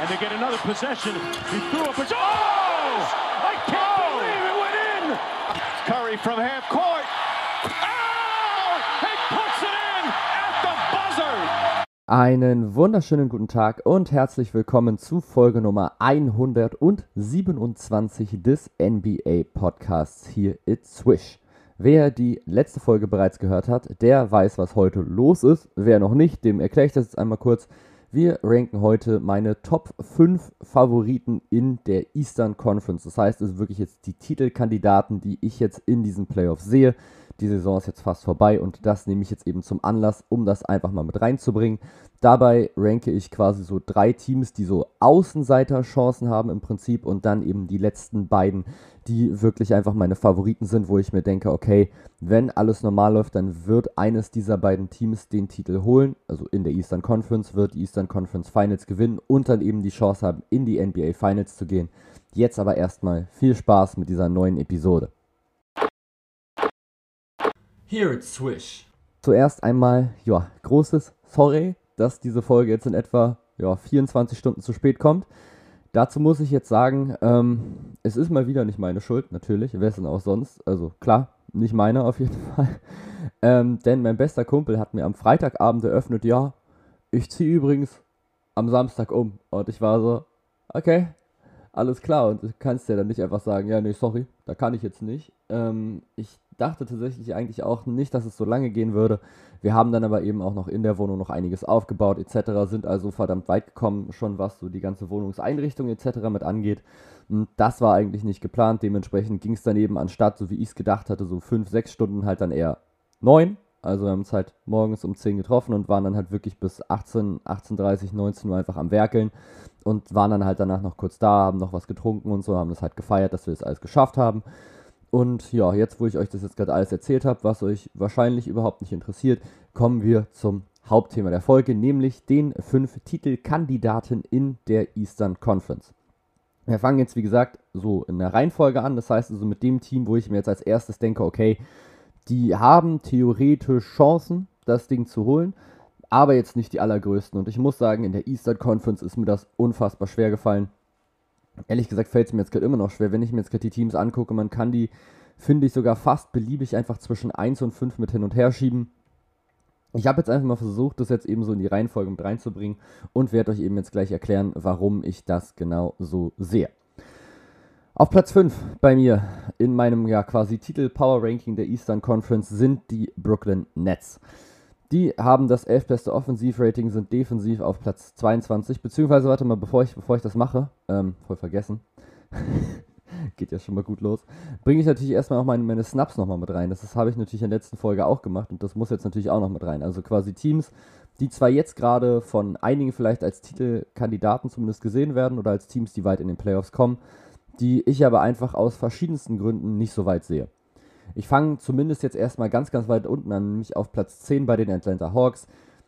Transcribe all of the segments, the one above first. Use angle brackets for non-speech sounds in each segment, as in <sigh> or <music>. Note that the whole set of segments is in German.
and they get another possession. He threw up a... Oh! I can't believe it went in! Curry from half court. Oh! He puts it in at the buzzer! Einen wunderschönen guten Tag und herzlich willkommen zu Folge Nummer 127 des NBA Podcasts hier It's Swish. Wer die letzte Folge bereits gehört hat, der weiß, was heute los ist. Wer noch nicht, dem erkläre ich das jetzt einmal kurz. Wir ranken heute meine Top 5 Favoriten in der Eastern Conference. Das heißt, es sind wirklich jetzt die Titelkandidaten, die ich jetzt in diesen Playoffs sehe. Die Saison ist jetzt fast vorbei und das nehme ich jetzt eben zum Anlass, um das einfach mal mit reinzubringen. Dabei ranke ich quasi so drei Teams, die so Außenseiter-Chancen haben im Prinzip und dann eben die letzten beiden, die wirklich einfach meine Favoriten sind, wo ich mir denke, okay, wenn alles normal läuft, dann wird eines dieser beiden Teams den Titel holen, also in der Eastern Conference, wird die Eastern Conference Finals gewinnen und dann eben die Chance haben, in die NBA Finals zu gehen. Jetzt aber erstmal viel Spaß mit dieser neuen Episode. Here it's Swish. Zuerst einmal, ja, großes Sorry, dass diese Folge jetzt in etwa ja, 24 Stunden zu spät kommt. Dazu muss ich jetzt sagen, ähm, es ist mal wieder nicht meine Schuld, natürlich, denn auch sonst? Also klar, nicht meine auf jeden <laughs> Fall. Ähm, denn mein bester Kumpel hat mir am Freitagabend eröffnet, ja, ich ziehe übrigens am Samstag um. Und ich war so, okay, alles klar. Und du kannst ja dann nicht einfach sagen, ja, nee, sorry, da kann ich jetzt nicht. Ähm, ich dachte tatsächlich eigentlich auch nicht, dass es so lange gehen würde. Wir haben dann aber eben auch noch in der Wohnung noch einiges aufgebaut etc., sind also verdammt weit gekommen, schon was so die ganze Wohnungseinrichtung etc. mit angeht. Und das war eigentlich nicht geplant, dementsprechend ging es dann eben anstatt, so wie ich es gedacht hatte, so fünf, sechs Stunden halt dann eher neun. Also wir haben uns halt morgens um 10 getroffen und waren dann halt wirklich bis 18, 18.30, 19 Uhr einfach am Werkeln und waren dann halt danach noch kurz da, haben noch was getrunken und so, haben das halt gefeiert, dass wir das alles geschafft haben. Und ja, jetzt, wo ich euch das jetzt gerade alles erzählt habe, was euch wahrscheinlich überhaupt nicht interessiert, kommen wir zum Hauptthema der Folge, nämlich den fünf Titelkandidaten in der Eastern Conference. Wir fangen jetzt, wie gesagt, so in der Reihenfolge an. Das heißt also mit dem Team, wo ich mir jetzt als erstes denke, okay, die haben theoretisch Chancen, das Ding zu holen, aber jetzt nicht die allergrößten. Und ich muss sagen, in der Eastern Conference ist mir das unfassbar schwer gefallen. Ehrlich gesagt fällt es mir jetzt gerade immer noch schwer, wenn ich mir jetzt gerade die Teams angucke. Man kann die, finde ich, sogar fast beliebig einfach zwischen 1 und 5 mit hin und her schieben. Ich habe jetzt einfach mal versucht, das jetzt eben so in die Reihenfolge mit reinzubringen und werde euch eben jetzt gleich erklären, warum ich das genau so sehe. Auf Platz 5 bei mir in meinem ja quasi Titel Power Ranking der Eastern Conference sind die Brooklyn Nets. Die haben das 11. beste Offensivrating, sind defensiv auf Platz 22. Beziehungsweise, warte mal, bevor ich, bevor ich das mache, ähm, voll vergessen. <laughs> Geht ja schon mal gut los. Bringe ich natürlich erstmal auch meine, meine Snaps nochmal mit rein. Das, das habe ich natürlich in der letzten Folge auch gemacht und das muss jetzt natürlich auch noch mit rein. Also quasi Teams, die zwar jetzt gerade von einigen vielleicht als Titelkandidaten zumindest gesehen werden oder als Teams, die weit in den Playoffs kommen, die ich aber einfach aus verschiedensten Gründen nicht so weit sehe. Ich fange zumindest jetzt erstmal ganz, ganz weit unten an, nämlich auf Platz 10 bei den Atlanta Hawks.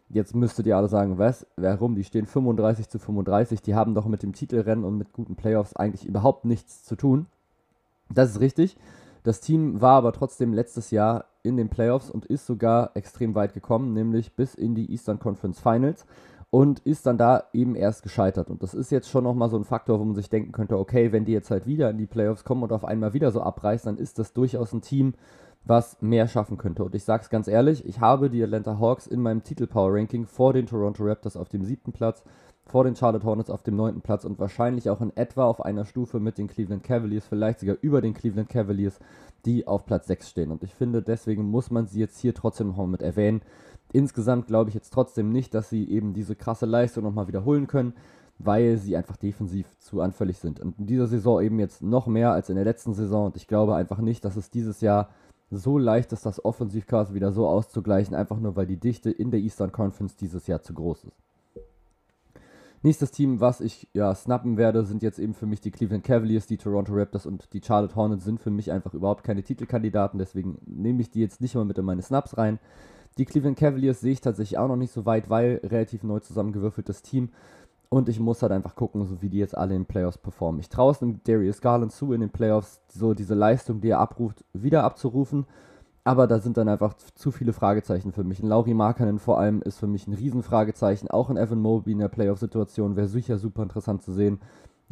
Jetzt müsstet ihr alle sagen, was, warum? Die stehen 35 zu 35. Die haben doch mit dem Titelrennen und mit guten Playoffs eigentlich überhaupt nichts zu tun. Das ist richtig. Das Team war aber trotzdem letztes Jahr in den Playoffs und ist sogar extrem weit gekommen, nämlich bis in die Eastern Conference Finals und ist dann da eben erst gescheitert. Und das ist jetzt schon nochmal so ein Faktor, wo man sich denken könnte, okay, wenn die jetzt halt wieder in die Playoffs kommen und auf einmal wieder so abreißt, dann ist das durchaus ein Team, was mehr schaffen könnte. Und ich sage es ganz ehrlich, ich habe die Atlanta Hawks in meinem Titel-Power-Ranking vor den Toronto Raptors auf dem siebten Platz, vor den Charlotte Hornets auf dem neunten Platz und wahrscheinlich auch in etwa auf einer Stufe mit den Cleveland Cavaliers, vielleicht sogar über den Cleveland Cavaliers, die auf Platz 6 stehen. Und ich finde, deswegen muss man sie jetzt hier trotzdem nochmal mit erwähnen. Insgesamt glaube ich jetzt trotzdem nicht, dass sie eben diese krasse Leistung nochmal wiederholen können, weil sie einfach defensiv zu anfällig sind. Und in dieser Saison eben jetzt noch mehr als in der letzten Saison. Und ich glaube einfach nicht, dass es dieses Jahr so leicht ist, das Offensivcast wieder so auszugleichen, einfach nur weil die Dichte in der Eastern Conference dieses Jahr zu groß ist. Nächstes Team, was ich ja snappen werde, sind jetzt eben für mich die Cleveland Cavaliers, die Toronto Raptors und die Charlotte Hornets sind für mich einfach überhaupt keine Titelkandidaten, deswegen nehme ich die jetzt nicht mal mit in meine Snaps rein. Die Cleveland Cavaliers sehe ich tatsächlich auch noch nicht so weit, weil relativ neu zusammengewürfeltes Team. Und ich muss halt einfach gucken, so wie die jetzt alle in den Playoffs performen. Ich traue es dem Darius Garland zu, in den Playoffs so diese Leistung, die er abruft, wieder abzurufen. aber da sind dann einfach zu viele Fragezeichen für mich. Ein Lauri Markkanen vor allem ist für mich ein Riesenfragezeichen. Auch ein Evan Mobley in der Playoff-Situation wäre sicher super interessant zu sehen.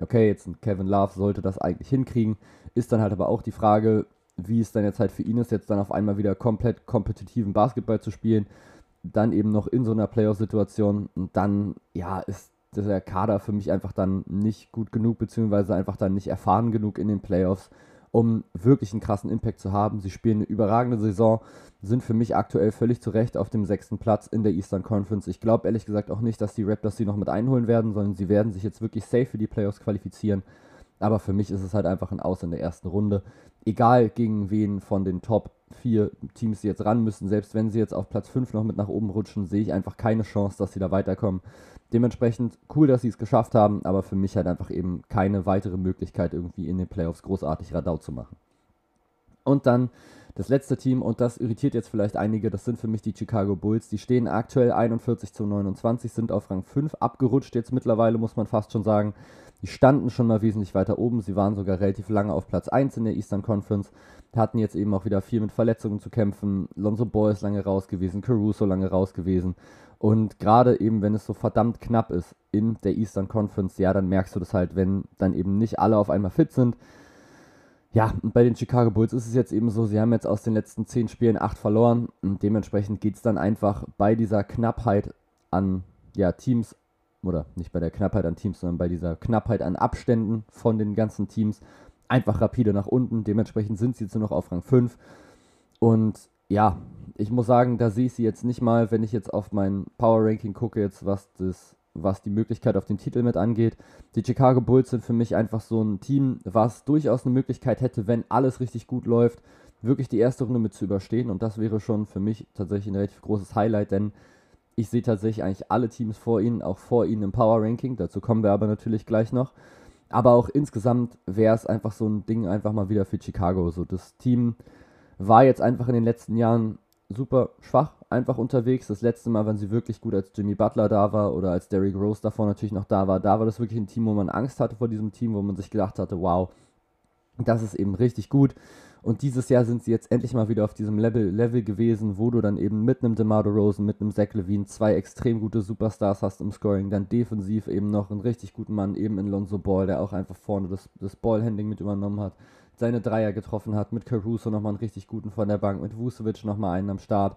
Okay, jetzt ein Kevin Love sollte das eigentlich hinkriegen. Ist dann halt aber auch die Frage, wie es dann jetzt halt für ihn ist, jetzt dann auf einmal wieder komplett kompetitiven Basketball zu spielen. Dann eben noch in so einer Playoff-Situation. Und dann, ja, ist der Kader für mich einfach dann nicht gut genug, beziehungsweise einfach dann nicht erfahren genug in den Playoffs um wirklich einen krassen Impact zu haben. Sie spielen eine überragende Saison, sind für mich aktuell völlig zu Recht auf dem sechsten Platz in der Eastern Conference. Ich glaube ehrlich gesagt auch nicht, dass die Raptors sie noch mit einholen werden, sondern sie werden sich jetzt wirklich safe für die Playoffs qualifizieren. Aber für mich ist es halt einfach ein Aus in der ersten Runde. Egal gegen wen von den Top 4 Teams sie jetzt ran müssen, selbst wenn sie jetzt auf Platz 5 noch mit nach oben rutschen, sehe ich einfach keine Chance, dass sie da weiterkommen. Dementsprechend cool, dass sie es geschafft haben, aber für mich halt einfach eben keine weitere Möglichkeit, irgendwie in den Playoffs großartig Radau zu machen. Und dann das letzte Team, und das irritiert jetzt vielleicht einige, das sind für mich die Chicago Bulls. Die stehen aktuell 41 zu 29, sind auf Rang 5 abgerutscht jetzt mittlerweile, muss man fast schon sagen. Die standen schon mal wesentlich weiter oben, sie waren sogar relativ lange auf Platz 1 in der Eastern Conference, hatten jetzt eben auch wieder viel mit Verletzungen zu kämpfen. Lonzo Ball ist lange raus gewesen, Caruso lange raus gewesen. Und gerade eben, wenn es so verdammt knapp ist in der Eastern Conference, ja, dann merkst du das halt, wenn dann eben nicht alle auf einmal fit sind. Ja, und bei den Chicago Bulls ist es jetzt eben so, sie haben jetzt aus den letzten zehn Spielen acht verloren und dementsprechend geht es dann einfach bei dieser Knappheit an ja, Teams, oder nicht bei der Knappheit an Teams, sondern bei dieser Knappheit an Abständen von den ganzen Teams einfach rapide nach unten. Dementsprechend sind sie jetzt nur noch auf Rang 5. Und ja, ich muss sagen, da sehe ich sie jetzt nicht mal, wenn ich jetzt auf mein Power Ranking gucke, jetzt was das, was die Möglichkeit auf den Titel mit angeht. Die Chicago Bulls sind für mich einfach so ein Team, was durchaus eine Möglichkeit hätte, wenn alles richtig gut läuft, wirklich die erste Runde mit zu überstehen. Und das wäre schon für mich tatsächlich ein relativ großes Highlight, denn ich sehe tatsächlich eigentlich alle Teams vor ihnen, auch vor ihnen im Power Ranking. Dazu kommen wir aber natürlich gleich noch. Aber auch insgesamt wäre es einfach so ein Ding einfach mal wieder für Chicago. So das Team war jetzt einfach in den letzten Jahren super schwach einfach unterwegs. Das letzte Mal, wenn sie wirklich gut als Jimmy Butler da war oder als Derrick Rose davor natürlich noch da war, da war das wirklich ein Team, wo man Angst hatte vor diesem Team, wo man sich gedacht hatte, wow, das ist eben richtig gut. Und dieses Jahr sind sie jetzt endlich mal wieder auf diesem Level, Level gewesen, wo du dann eben mit einem DeMar Rosen, mit einem Zach Levine zwei extrem gute Superstars hast im Scoring, dann defensiv eben noch einen richtig guten Mann, eben in Lonzo Ball, der auch einfach vorne das, das Ballhandling mit übernommen hat seine Dreier getroffen hat, mit Caruso nochmal einen richtig guten von der Bank, mit Vucevic nochmal einen am Start.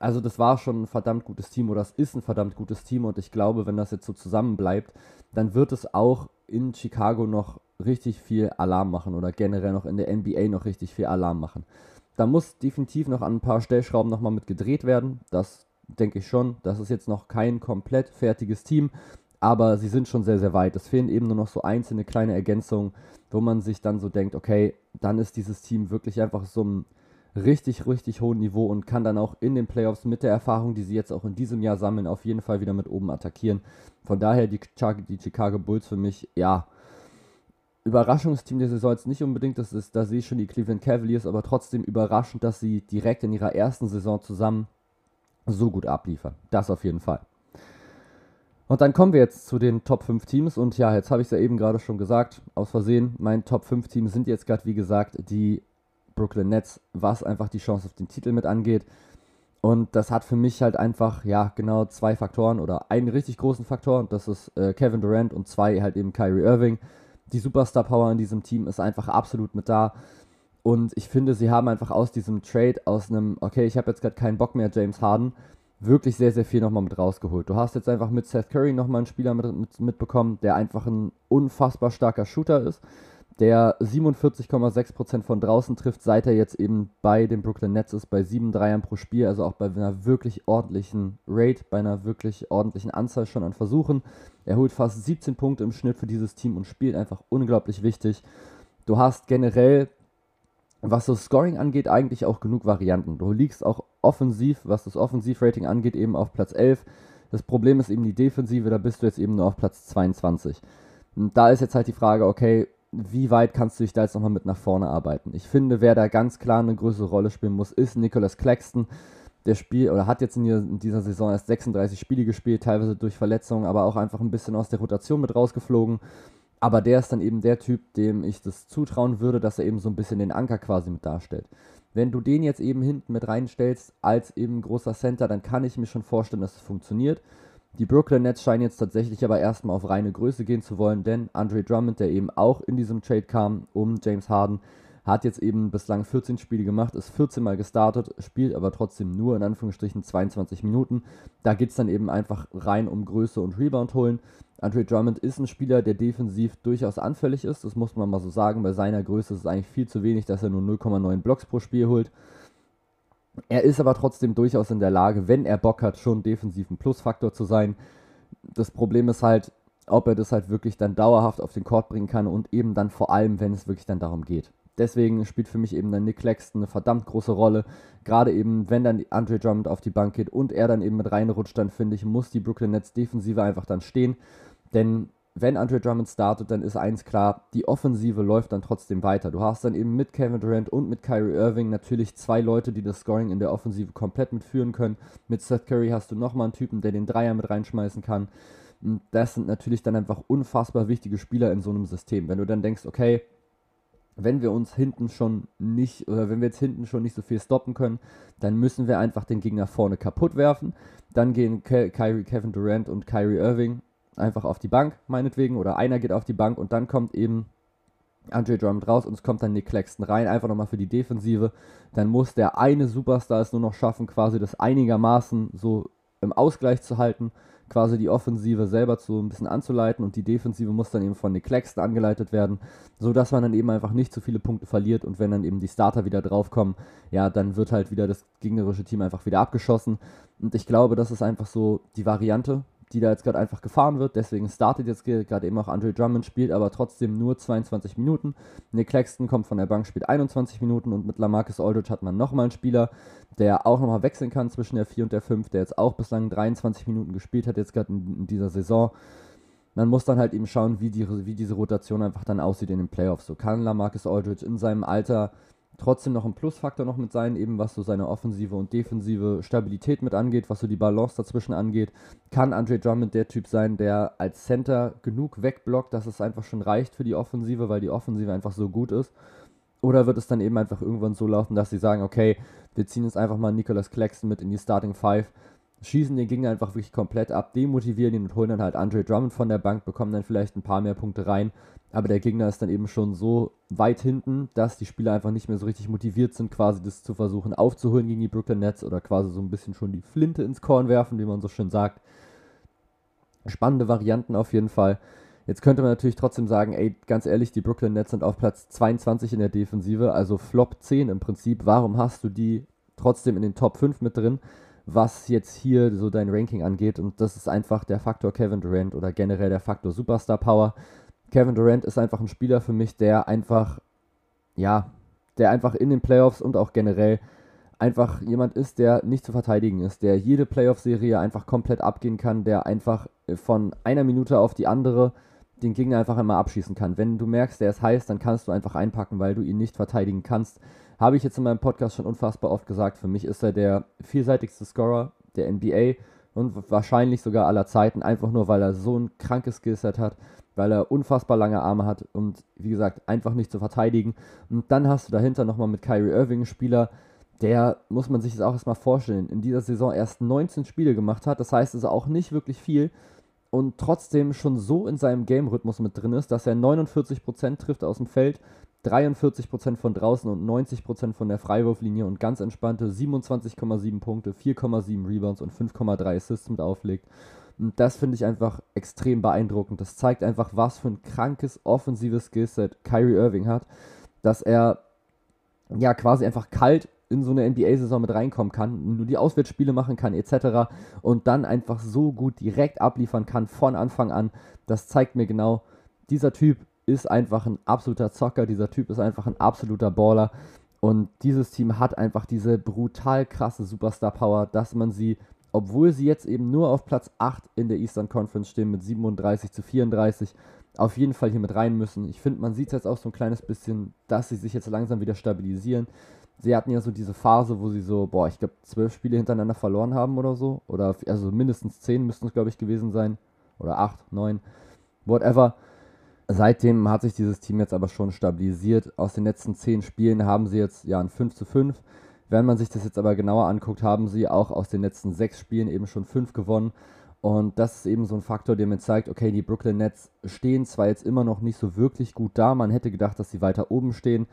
Also das war schon ein verdammt gutes Team oder das ist ein verdammt gutes Team und ich glaube, wenn das jetzt so zusammen bleibt, dann wird es auch in Chicago noch richtig viel Alarm machen oder generell noch in der NBA noch richtig viel Alarm machen. Da muss definitiv noch an ein paar Stellschrauben nochmal mit gedreht werden. Das denke ich schon. Das ist jetzt noch kein komplett fertiges Team, aber sie sind schon sehr, sehr weit. Es fehlen eben nur noch so einzelne kleine Ergänzungen, wo man sich dann so denkt, okay, dann ist dieses Team wirklich einfach so ein richtig, richtig hohen Niveau und kann dann auch in den Playoffs mit der Erfahrung, die sie jetzt auch in diesem Jahr sammeln, auf jeden Fall wieder mit oben attackieren. Von daher die, die Chicago Bulls für mich, ja, Überraschungsteam der Saison jetzt nicht unbedingt, das ist, da sehe ich schon die Cleveland Cavaliers, aber trotzdem überraschend, dass sie direkt in ihrer ersten Saison zusammen so gut abliefern. Das auf jeden Fall. Und dann kommen wir jetzt zu den Top 5 Teams. Und ja, jetzt habe ich es ja eben gerade schon gesagt, aus Versehen, mein Top 5 Teams sind jetzt gerade, wie gesagt, die Brooklyn Nets, was einfach die Chance auf den Titel mit angeht. Und das hat für mich halt einfach, ja, genau zwei Faktoren oder einen richtig großen Faktor. Und das ist äh, Kevin Durant und zwei halt eben Kyrie Irving. Die Superstar Power in diesem Team ist einfach absolut mit da. Und ich finde, sie haben einfach aus diesem Trade, aus einem, okay, ich habe jetzt gerade keinen Bock mehr, James Harden, wirklich sehr, sehr viel nochmal mit rausgeholt. Du hast jetzt einfach mit Seth Curry nochmal einen Spieler mit, mit, mitbekommen, der einfach ein unfassbar starker Shooter ist, der 47,6% von draußen trifft, seit er jetzt eben bei den Brooklyn Nets ist, bei 7 Dreiern pro Spiel, also auch bei einer wirklich ordentlichen Rate, bei einer wirklich ordentlichen Anzahl schon an Versuchen. Er holt fast 17 Punkte im Schnitt für dieses Team und spielt einfach unglaublich wichtig. Du hast generell was so Scoring angeht, eigentlich auch genug Varianten. Du liegst auch offensiv, was das Offensivrating angeht, eben auf Platz 11. Das Problem ist eben die Defensive, da bist du jetzt eben nur auf Platz 22. Und da ist jetzt halt die Frage, okay, wie weit kannst du dich da jetzt nochmal mit nach vorne arbeiten? Ich finde, wer da ganz klar eine größere Rolle spielen muss, ist Nicholas Claxton. Der Spiel oder hat jetzt in dieser Saison erst 36 Spiele gespielt, teilweise durch Verletzungen, aber auch einfach ein bisschen aus der Rotation mit rausgeflogen Aber der ist dann eben der Typ, dem ich das zutrauen würde, dass er eben so ein bisschen den Anker quasi mit darstellt. Wenn du den jetzt eben hinten mit reinstellst als eben großer Center, dann kann ich mir schon vorstellen, dass es funktioniert. Die Brooklyn Nets scheinen jetzt tatsächlich aber erstmal auf reine Größe gehen zu wollen, denn Andre Drummond, der eben auch in diesem Trade kam um James Harden, hat jetzt eben bislang 14 Spiele gemacht, ist 14 Mal gestartet, spielt aber trotzdem nur in Anführungsstrichen 22 Minuten. Da geht es dann eben einfach rein um Größe und Rebound holen. Andre Drummond ist ein Spieler, der defensiv durchaus anfällig ist, das muss man mal so sagen. Bei seiner Größe ist es eigentlich viel zu wenig, dass er nur 0,9 Blocks pro Spiel holt. Er ist aber trotzdem durchaus in der Lage, wenn er Bock hat, schon defensiv ein Plusfaktor zu sein. Das Problem ist halt, ob er das halt wirklich dann dauerhaft auf den Court bringen kann und eben dann vor allem, wenn es wirklich dann darum geht. Deswegen spielt für mich eben dann Nick Claxton eine verdammt große Rolle. Gerade eben, wenn dann Andre Drummond auf die Bank geht und er dann eben mit reinrutscht, dann finde ich, muss die Brooklyn Nets Defensive einfach dann stehen. Denn wenn Andre Drummond startet, dann ist eins klar, die Offensive läuft dann trotzdem weiter. Du hast dann eben mit Kevin Durant und mit Kyrie Irving natürlich zwei Leute, die das Scoring in der Offensive komplett mitführen können. Mit Seth Curry hast du nochmal einen Typen, der den Dreier mit reinschmeißen kann. Und das sind natürlich dann einfach unfassbar wichtige Spieler in so einem System. Wenn du dann denkst, okay, wenn wir uns hinten schon nicht, oder wenn wir jetzt hinten schon nicht so viel stoppen können, dann müssen wir einfach den Gegner vorne kaputt werfen. Dann gehen Ke Kyrie, Kevin Durant und Kyrie Irving einfach auf die Bank, meinetwegen, oder einer geht auf die Bank und dann kommt eben Andre Drummond raus und es kommt dann Nick Claxton rein, einfach nochmal für die Defensive. Dann muss der eine Superstar es nur noch schaffen, quasi das einigermaßen so im Ausgleich zu halten quasi die Offensive selber zu ein bisschen anzuleiten und die Defensive muss dann eben von Nick Claxton angeleitet werden, sodass man dann eben einfach nicht zu viele Punkte verliert und wenn dann eben die Starter wieder draufkommen, ja, dann wird halt wieder das gegnerische Team einfach wieder abgeschossen. Und ich glaube, das ist einfach so die Variante, die da jetzt gerade einfach gefahren wird. Deswegen startet jetzt gerade eben auch Andre Drummond, spielt aber trotzdem nur 22 Minuten. Nick Claxton kommt von der Bank, spielt 21 Minuten und mit Lamarcus Aldridge hat man nochmal einen Spieler, der auch nochmal wechseln kann zwischen der 4 und der 5, der jetzt auch bislang 23 Minuten gespielt hat, jetzt gerade in, in, dieser Saison. Man muss dann halt eben schauen, wie, die, wie diese Rotation einfach dann aussieht in den Playoffs. So kann Lamarcus Aldridge in seinem Alter trotzdem noch ein Plusfaktor noch mit sein, eben was so seine offensive und defensive Stabilität mit angeht, was so die Balance dazwischen angeht. Kann Andre Drummond der Typ sein, der als Center genug wegblockt, dass es einfach schon reicht für die Offensive, weil die Offensive einfach so gut ist? Oder wird es dann eben einfach irgendwann so laufen, dass sie sagen, okay, wir ziehen jetzt einfach mal Nicholas Claxton mit in die Starting Five, schießen den Gegner einfach wirklich komplett ab, demotivieren ihn und holen dann halt Andre Drummond von der Bank, bekommen dann vielleicht ein paar mehr Punkte rein aber der Gegner ist dann eben schon so weit hinten, dass die Spieler einfach nicht mehr so richtig motiviert sind, quasi das zu versuchen aufzuholen gegen die Brooklyn Nets oder quasi so ein bisschen schon die Flinte ins Korn werfen, wie man so schön sagt. Spannende Varianten auf jeden Fall. Jetzt könnte man natürlich trotzdem sagen, ey, ganz ehrlich, die Brooklyn Nets sind auf Platz 22 in der Defensive, also Flop 10 im Prinzip. Warum hast du die trotzdem in den Top 5 mit drin, was jetzt hier so dein Ranking angeht? Und das ist einfach der Faktor Kevin Durant oder generell der Faktor Superstar Power. Kevin Durant ist einfach ein Spieler für mich, der einfach, ja, der einfach in den Playoffs und auch generell einfach jemand ist, der nicht zu verteidigen ist, der jede Playoff-Serie einfach komplett abgehen kann, der einfach von einer Minute auf die andere den Gegner einfach einmal abschießen kann. Wenn du merkst, der ist heiß, dann kannst du einfach einpacken, weil du ihn nicht verteidigen kannst. Habe ich jetzt in meinem Podcast schon unfassbar oft gesagt. Für mich ist er der vielseitigste Scorer der NBA und wahrscheinlich sogar aller Zeiten, einfach nur weil er so ein krankes Skillset hat, weil er unfassbar lange Arme hat und wie gesagt, einfach nicht zu verteidigen. Und dann hast du dahinter nochmal mit Kyrie Irving einen Spieler, der, muss man sich das auch erstmal vorstellen, in dieser Saison erst 19 Spiele gemacht hat. Das heißt also auch nicht wirklich viel und trotzdem schon so in seinem Game-Rhythmus mit drin ist, dass er 49% trifft aus dem Feld, 43% von draußen und 90% von der Freiwurflinie und ganz entspannte 27,7 Punkte, 4,7 Rebounds und 5,3 Assists mit auflegt. Und das finde ich einfach extrem beeindruckend. Das zeigt einfach, was für ein krankes offensives Skillset Kyrie Irving hat, dass er ja quasi einfach kalt in so eine NBA-Saison mit reinkommen kann, nur die Auswärtsspiele machen kann, etc. und dann einfach so gut direkt abliefern kann von Anfang an. Das zeigt mir genau, dieser Typ ist einfach ein absoluter Zocker, dieser Typ ist einfach ein absoluter Baller. Und dieses Team hat einfach diese brutal krasse Superstar-Power, dass man sie obwohl sie jetzt eben nur auf Platz 8 in der Eastern Conference stehen mit 37 zu 34, auf jeden Fall hier mit rein müssen. Ich finde, man sieht jetzt auch so ein kleines bisschen, dass sie sich jetzt langsam wieder stabilisieren. Sie hatten ja so diese Phase, wo sie so, boah, ich glaube, zwölf Spiele hintereinander verloren haben oder so. Oder also mindestens zehn müssten es, glaube ich, gewesen sein. Oder acht, neun, whatever. Seitdem hat sich dieses Team jetzt aber schon stabilisiert. Aus den letzten zehn Spielen haben sie jetzt ja ein 5 zu 5. Wenn man sich das jetzt aber genauer anguckt, haben sie auch aus den letzten sechs Spielen eben schon fünf gewonnen. Und das ist eben so ein Faktor, der mir zeigt, okay, die Brooklyn Nets stehen zwar jetzt immer noch nicht so wirklich gut da, man hätte gedacht, dass sie weiter oben stehen.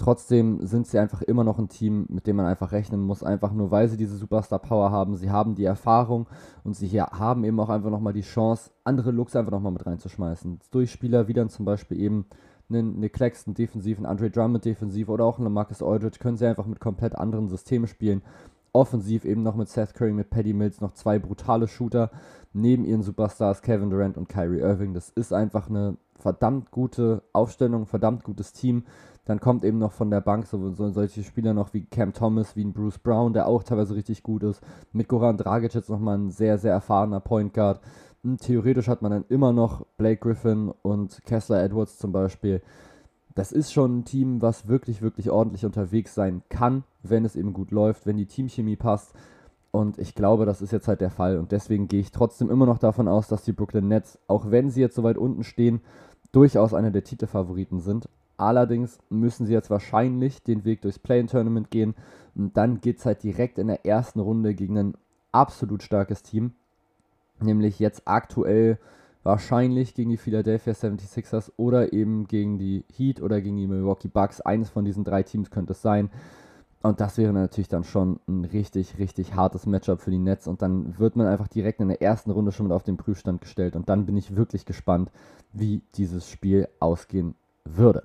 Trotzdem sind sie einfach immer noch ein Team, mit dem man einfach rechnen muss, einfach nur weil sie diese Superstar-Power haben. Sie haben die Erfahrung und sie haben eben auch einfach nochmal die Chance, andere Looks einfach nochmal mit reinzuschmeißen. Durch Spieler wie dann zum Beispiel eben eine Claxton defensiv, einen Andre Drummond defensiv oder auch einen Marcus Aldridge können sie einfach mit komplett anderen Systemen spielen offensiv eben noch mit Seth Curry, mit Paddy Mills noch zwei brutale Shooter neben ihren Superstars Kevin Durant und Kyrie Irving. Das ist einfach eine verdammt gute Aufstellung, verdammt gutes Team. Dann kommt eben noch von der Bank so, so solche Spieler noch wie Cam Thomas, wie ein Bruce Brown, der auch teilweise richtig gut ist. Mit Goran Dragic jetzt nochmal ein sehr, sehr erfahrener Point Guard. Und hm, theoretisch hat man dann immer noch Blake Griffin und Kessler Edwards zum Beispiel das ist schon ein Team, was wirklich, wirklich ordentlich unterwegs sein kann, wenn es eben gut läuft, wenn die Teamchemie passt. Und ich glaube, das ist jetzt halt der Fall. Und deswegen gehe ich trotzdem immer noch davon aus, dass die Brooklyn Nets, auch wenn sie jetzt so weit unten stehen, durchaus einer der Titelfavoriten sind. Allerdings müssen sie jetzt wahrscheinlich den Weg durchs Play-In-Tournament gehen. Und dann geht es halt direkt in der ersten Runde gegen ein absolut starkes Team. Nämlich jetzt aktuell wahrscheinlich gegen die Philadelphia 76ers oder eben gegen die Heat oder gegen die Milwaukee Bucks. Eines von diesen drei Teams könnte es sein. Und das wäre natürlich dann schon ein richtig, richtig hartes Matchup für die Nets. Und dann wird man einfach direkt in der ersten Runde schon mit auf den Prüfstand gestellt. Und dann bin ich wirklich gespannt, wie dieses Spiel ausgehen würde.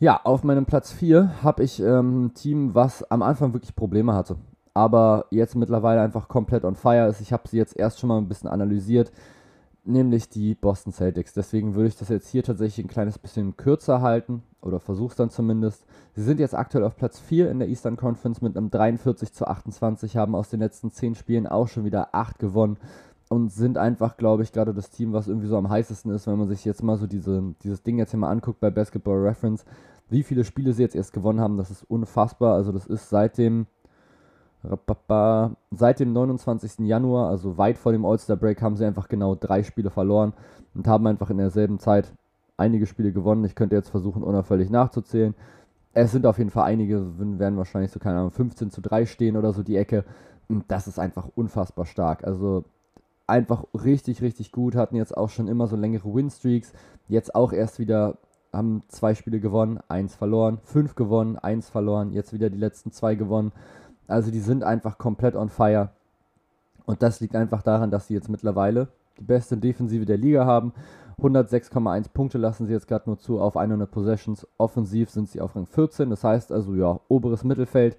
Ja, auf meinem Platz 4 habe ich ähm, ein Team, was am Anfang wirklich Probleme hatte aber jetzt mittlerweile einfach komplett on fire ist. Ich habe sie jetzt erst schon mal ein bisschen analysiert, nämlich die Boston Celtics. Deswegen würde ich das jetzt hier tatsächlich ein kleines bisschen kürzer halten oder versuch's dann zumindest. Sie sind jetzt aktuell auf Platz 4 in der Eastern Conference mit einem 43 zu 28, haben aus den letzten 10 Spielen auch schon wieder 8 gewonnen und sind einfach, glaube ich, gerade das Team, was irgendwie so am heißesten ist, wenn man sich jetzt mal so diese, dieses Ding jetzt hier mal anguckt bei Basketball Reference, wie viele Spiele sie jetzt erst gewonnen haben, das ist unfassbar. Also das ist seit dem Seit dem 29. Januar, also weit vor dem All-Star-Break, haben sie einfach genau drei Spiele verloren und haben einfach in derselben Zeit einige Spiele gewonnen. Ich könnte jetzt versuchen, unauffällig nachzuzählen. Es sind auf jeden Fall einige, werden wahrscheinlich so, keine Ahnung, 15 zu 3 stehen oder so die Ecke. Und das ist einfach unfassbar stark. Also einfach richtig, richtig gut. Hatten jetzt auch schon immer so längere Win-Streaks. Jetzt auch erst wieder, haben zwei Spiele gewonnen, eins verloren, fünf gewonnen, eins verloren, jetzt wieder die letzten zwei gewonnen. Also die sind einfach komplett on fire. Und das liegt einfach daran, dass sie jetzt mittlerweile die beste Defensive der Liga haben. 106,1 Punkte lassen sie jetzt gerade nur zu auf 100 Possessions. Offensiv sind sie auf Rang 14, das heißt also ja, oberes Mittelfeld.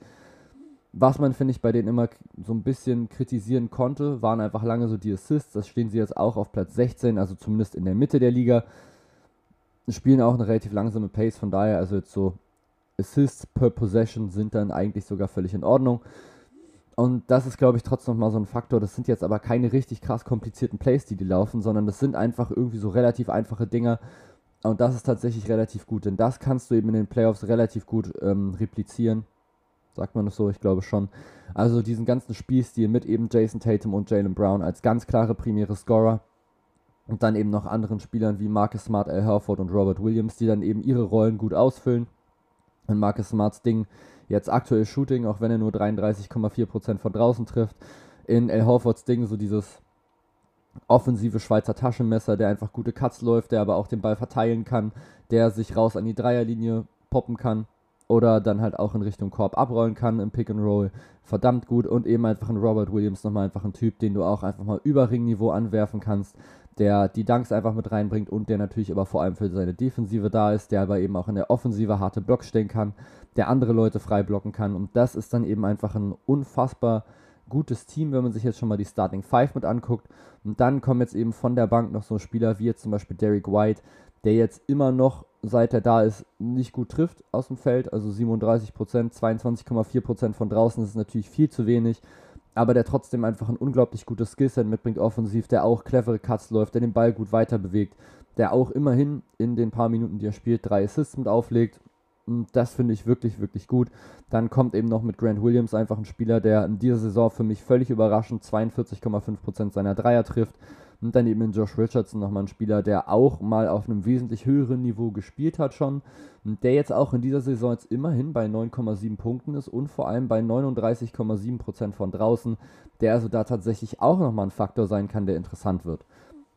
Was man, finde ich, bei denen immer so ein bisschen kritisieren konnte, waren einfach lange so die Assists. Das stehen sie jetzt auch auf Platz 16, also zumindest in der Mitte der Liga. Spielen auch eine relativ langsame Pace, von daher also jetzt so Assists per Possession sind dann eigentlich sogar völlig in Ordnung. Und das ist, glaube ich, trotzdem mal so ein Faktor. Das sind jetzt aber keine richtig krass komplizierten Plays, die die laufen, sondern das sind einfach irgendwie so relativ einfache Dinger. Und das ist tatsächlich relativ gut, denn das kannst du eben in den Playoffs relativ gut ähm, replizieren. Sagt man das so? Ich glaube schon. Also diesen ganzen Spielstil mit eben Jason Tatum und Jalen Brown als ganz klare primäre Scorer. Und dann eben noch anderen Spielern wie Marcus Smart, Al Herford und Robert Williams, die dann eben ihre Rollen gut ausfüllen in Marcus Smarts Ding jetzt aktuell Shooting, auch wenn er nur 33,4% von draußen trifft. In El Horfords Ding so dieses offensive Schweizer Taschenmesser, der einfach gute Cuts läuft, der aber auch den Ball verteilen kann, der sich raus an die Dreierlinie poppen kann oder dann halt auch in Richtung Korb abrollen kann im Pick and Roll. Verdammt gut und eben einfach ein Robert Williams nochmal einfach ein Typ, den du auch einfach mal über Ringniveau anwerfen kannst, der die Dunks einfach mit reinbringt und der natürlich aber vor allem für seine Defensive da ist, der aber eben auch in der Offensive harte Blocks stellen kann, der andere Leute frei blocken kann. Und das ist dann eben einfach ein unfassbar gutes Team, wenn man sich jetzt schon mal die Starting Five mit anguckt. Und dann kommen jetzt eben von der Bank noch so Spieler wie jetzt zum Beispiel Derek White, der jetzt immer noch, seit er da ist, nicht gut trifft aus dem Feld, also 37%, 22,4% von draußen, ist natürlich viel zu wenig aber der trotzdem einfach ein unglaublich gutes Skillset mitbringt offensiv, der auch clevere Cuts läuft, der den Ball gut weiter bewegt, der auch immerhin in den paar Minuten, die er spielt, drei Assists mit auflegt. Und das finde ich wirklich, wirklich gut. Dann kommt eben noch mit Grant Williams einfach ein Spieler, der in dieser Saison für mich völlig überraschend 42,5% seiner Dreier trifft. Und dann eben in Josh Richardson nochmal ein Spieler, der auch mal auf einem wesentlich höheren Niveau gespielt hat schon. Und der jetzt auch in dieser Saison jetzt immerhin bei 9,7 Punkten ist und vor allem bei 39,7% von draußen. Der also da tatsächlich auch nochmal ein Faktor sein kann, der interessant wird.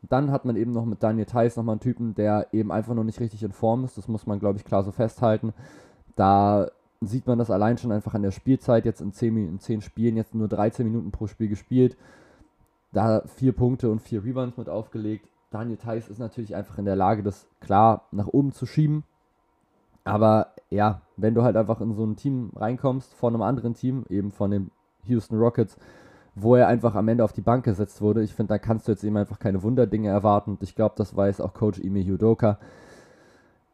Dann hat man eben noch mit Daniel Theiss nochmal einen Typen, der eben einfach noch nicht richtig in Form ist. Das muss man, glaube ich, klar so festhalten. Da sieht man das allein schon einfach an der Spielzeit. Jetzt in 10, in 10 Spielen, jetzt nur 13 Minuten pro Spiel gespielt. Da vier Punkte und vier Rebounds mit aufgelegt. Daniel Theiss ist natürlich einfach in der Lage, das klar nach oben zu schieben. Aber ja, wenn du halt einfach in so ein Team reinkommst von einem anderen Team, eben von den Houston Rockets, wo er einfach am Ende auf die Bank gesetzt wurde. Ich finde, da kannst du jetzt eben einfach keine Wunderdinge erwarten. Und ich glaube, das weiß auch Coach Ime Yudoka.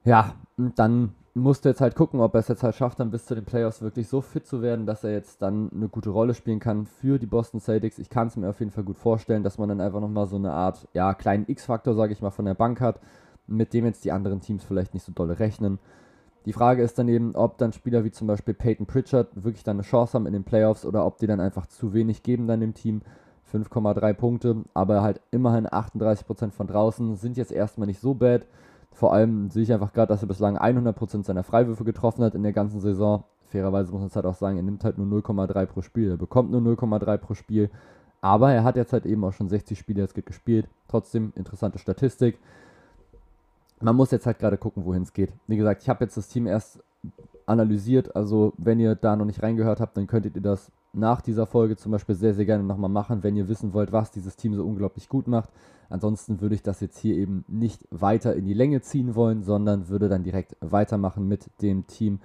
Ja, und dann musst du jetzt halt gucken, ob er es jetzt halt schafft, dann bis zu den Playoffs wirklich so fit zu werden, dass er jetzt dann eine gute Rolle spielen kann für die Boston Celtics. Ich kann es mir auf jeden Fall gut vorstellen, dass man dann einfach nochmal so eine Art, ja, kleinen X-Faktor, sage ich mal, von der Bank hat, mit dem jetzt die anderen Teams vielleicht nicht so dolle rechnen. Die Frage ist dann eben, ob dann Spieler wie zum Beispiel Peyton Pritchard wirklich dann eine Chance haben in den Playoffs oder ob die dann einfach zu wenig geben dann dem Team. 5,3 Punkte, aber halt immerhin 38% von draußen sind jetzt erstmal nicht so bad. Vor allem sehe ich einfach gerade, dass er bislang 100% seiner Freiwürfe getroffen hat in der ganzen Saison. Fairerweise muss man es halt auch sagen, er nimmt halt nur 0,3 pro Spiel. Er bekommt nur 0,3 pro Spiel. Aber er hat jetzt halt eben auch schon 60 Spiele jetzt gespielt. Trotzdem interessante Statistik man muss jetzt halt gerade gucken, wohin es geht. Wie gesagt, ich habe jetzt das Team erst analysiert. Also, wenn ihr da noch nicht reingehört habt, dann könntet ihr das nach dieser Folge zum Beispiel sehr, sehr gerne nochmal machen, wenn ihr wissen wollt, was dieses Team so unglaublich gut macht. Ansonsten würde ich das jetzt hier eben nicht weiter in die Länge ziehen wollen, sondern würde dann direkt weitermachen mit dem Team,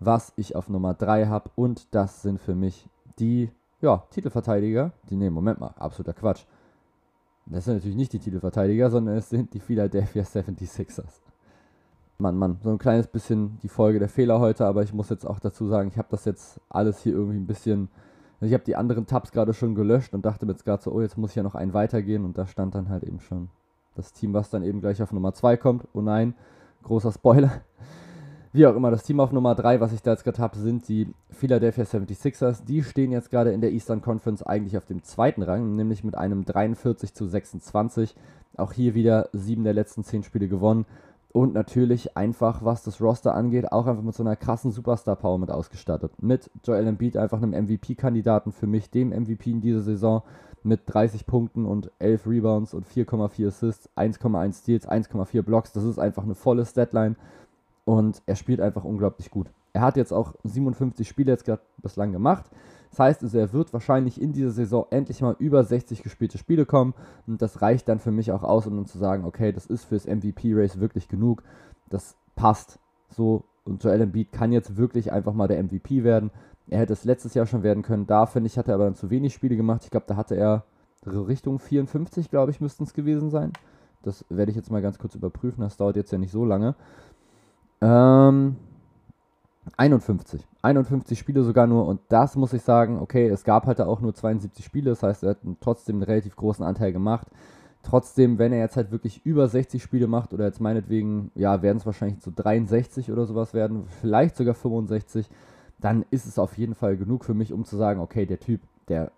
was ich auf Nummer 3 habe. Und das sind für mich die ja, Titelverteidiger. Die, nee, Moment mal, absoluter Quatsch. Das sind natürlich nicht die Titelverteidiger, sondern es sind die Philadelphia 76ers. Mann, Mann, so ein kleines bisschen die Folge der Fehler heute, aber ich muss jetzt auch dazu sagen, ich habe das jetzt alles hier irgendwie ein bisschen. Also ich habe die anderen Tabs gerade schon gelöscht und dachte mir jetzt gerade so, oh, jetzt muss ich ja noch einen weitergehen und da stand dann halt eben schon das Team, was dann eben gleich auf Nummer 2 kommt. Oh nein, großer Spoiler. <laughs> Wie auch immer, das Team auf Nummer 3, was ich da jetzt gerade habe, sind die Philadelphia 76ers. Die stehen jetzt gerade in der Eastern Conference eigentlich auf dem zweiten Rang, nämlich mit einem 43 zu 26. Auch hier wieder sieben der letzten zehn Spiele gewonnen. Und natürlich einfach, was das Roster angeht, auch einfach mit so einer krassen Superstar-Power mit ausgestattet. Mit Joel Embiid einfach einem MVP-Kandidaten für mich, dem MVP in dieser Saison mit 30 Punkten und 11 Rebounds und 4,4 Assists, 1,1 Steals, 1,4 Blocks. Das ist einfach eine volle Statline und er spielt einfach unglaublich gut. Er hat jetzt auch 57 Spiele jetzt gerade bislang gemacht. Das heißt also, er wird wahrscheinlich in dieser Saison endlich mal über 60 gespielte Spiele kommen. Und das reicht dann für mich auch aus, um dann zu sagen, okay, das ist fürs MVP-Race wirklich genug. Das passt so. Und Joel Embiid kann jetzt wirklich einfach mal der MVP werden. Er hätte es letztes Jahr schon werden können. Da, finde ich, hat er aber dann zu wenig Spiele gemacht. Ich glaube, da hatte er Richtung 54, glaube ich, müssten es gewesen sein. Das werde ich jetzt mal ganz kurz überprüfen. Das dauert jetzt ja nicht so lange. Ähm, 51. 51 Spiele sogar nur und das muss ich sagen, okay, es gab halt auch nur 72 Spiele, das heißt, er hat trotzdem einen relativ großen Anteil gemacht. Trotzdem, wenn er jetzt halt wirklich über 60 Spiele macht oder jetzt meinetwegen, ja, werden es wahrscheinlich so 63 oder sowas werden, vielleicht sogar 65, dann ist es auf jeden Fall genug für mich, um zu sagen, okay, der Typ, der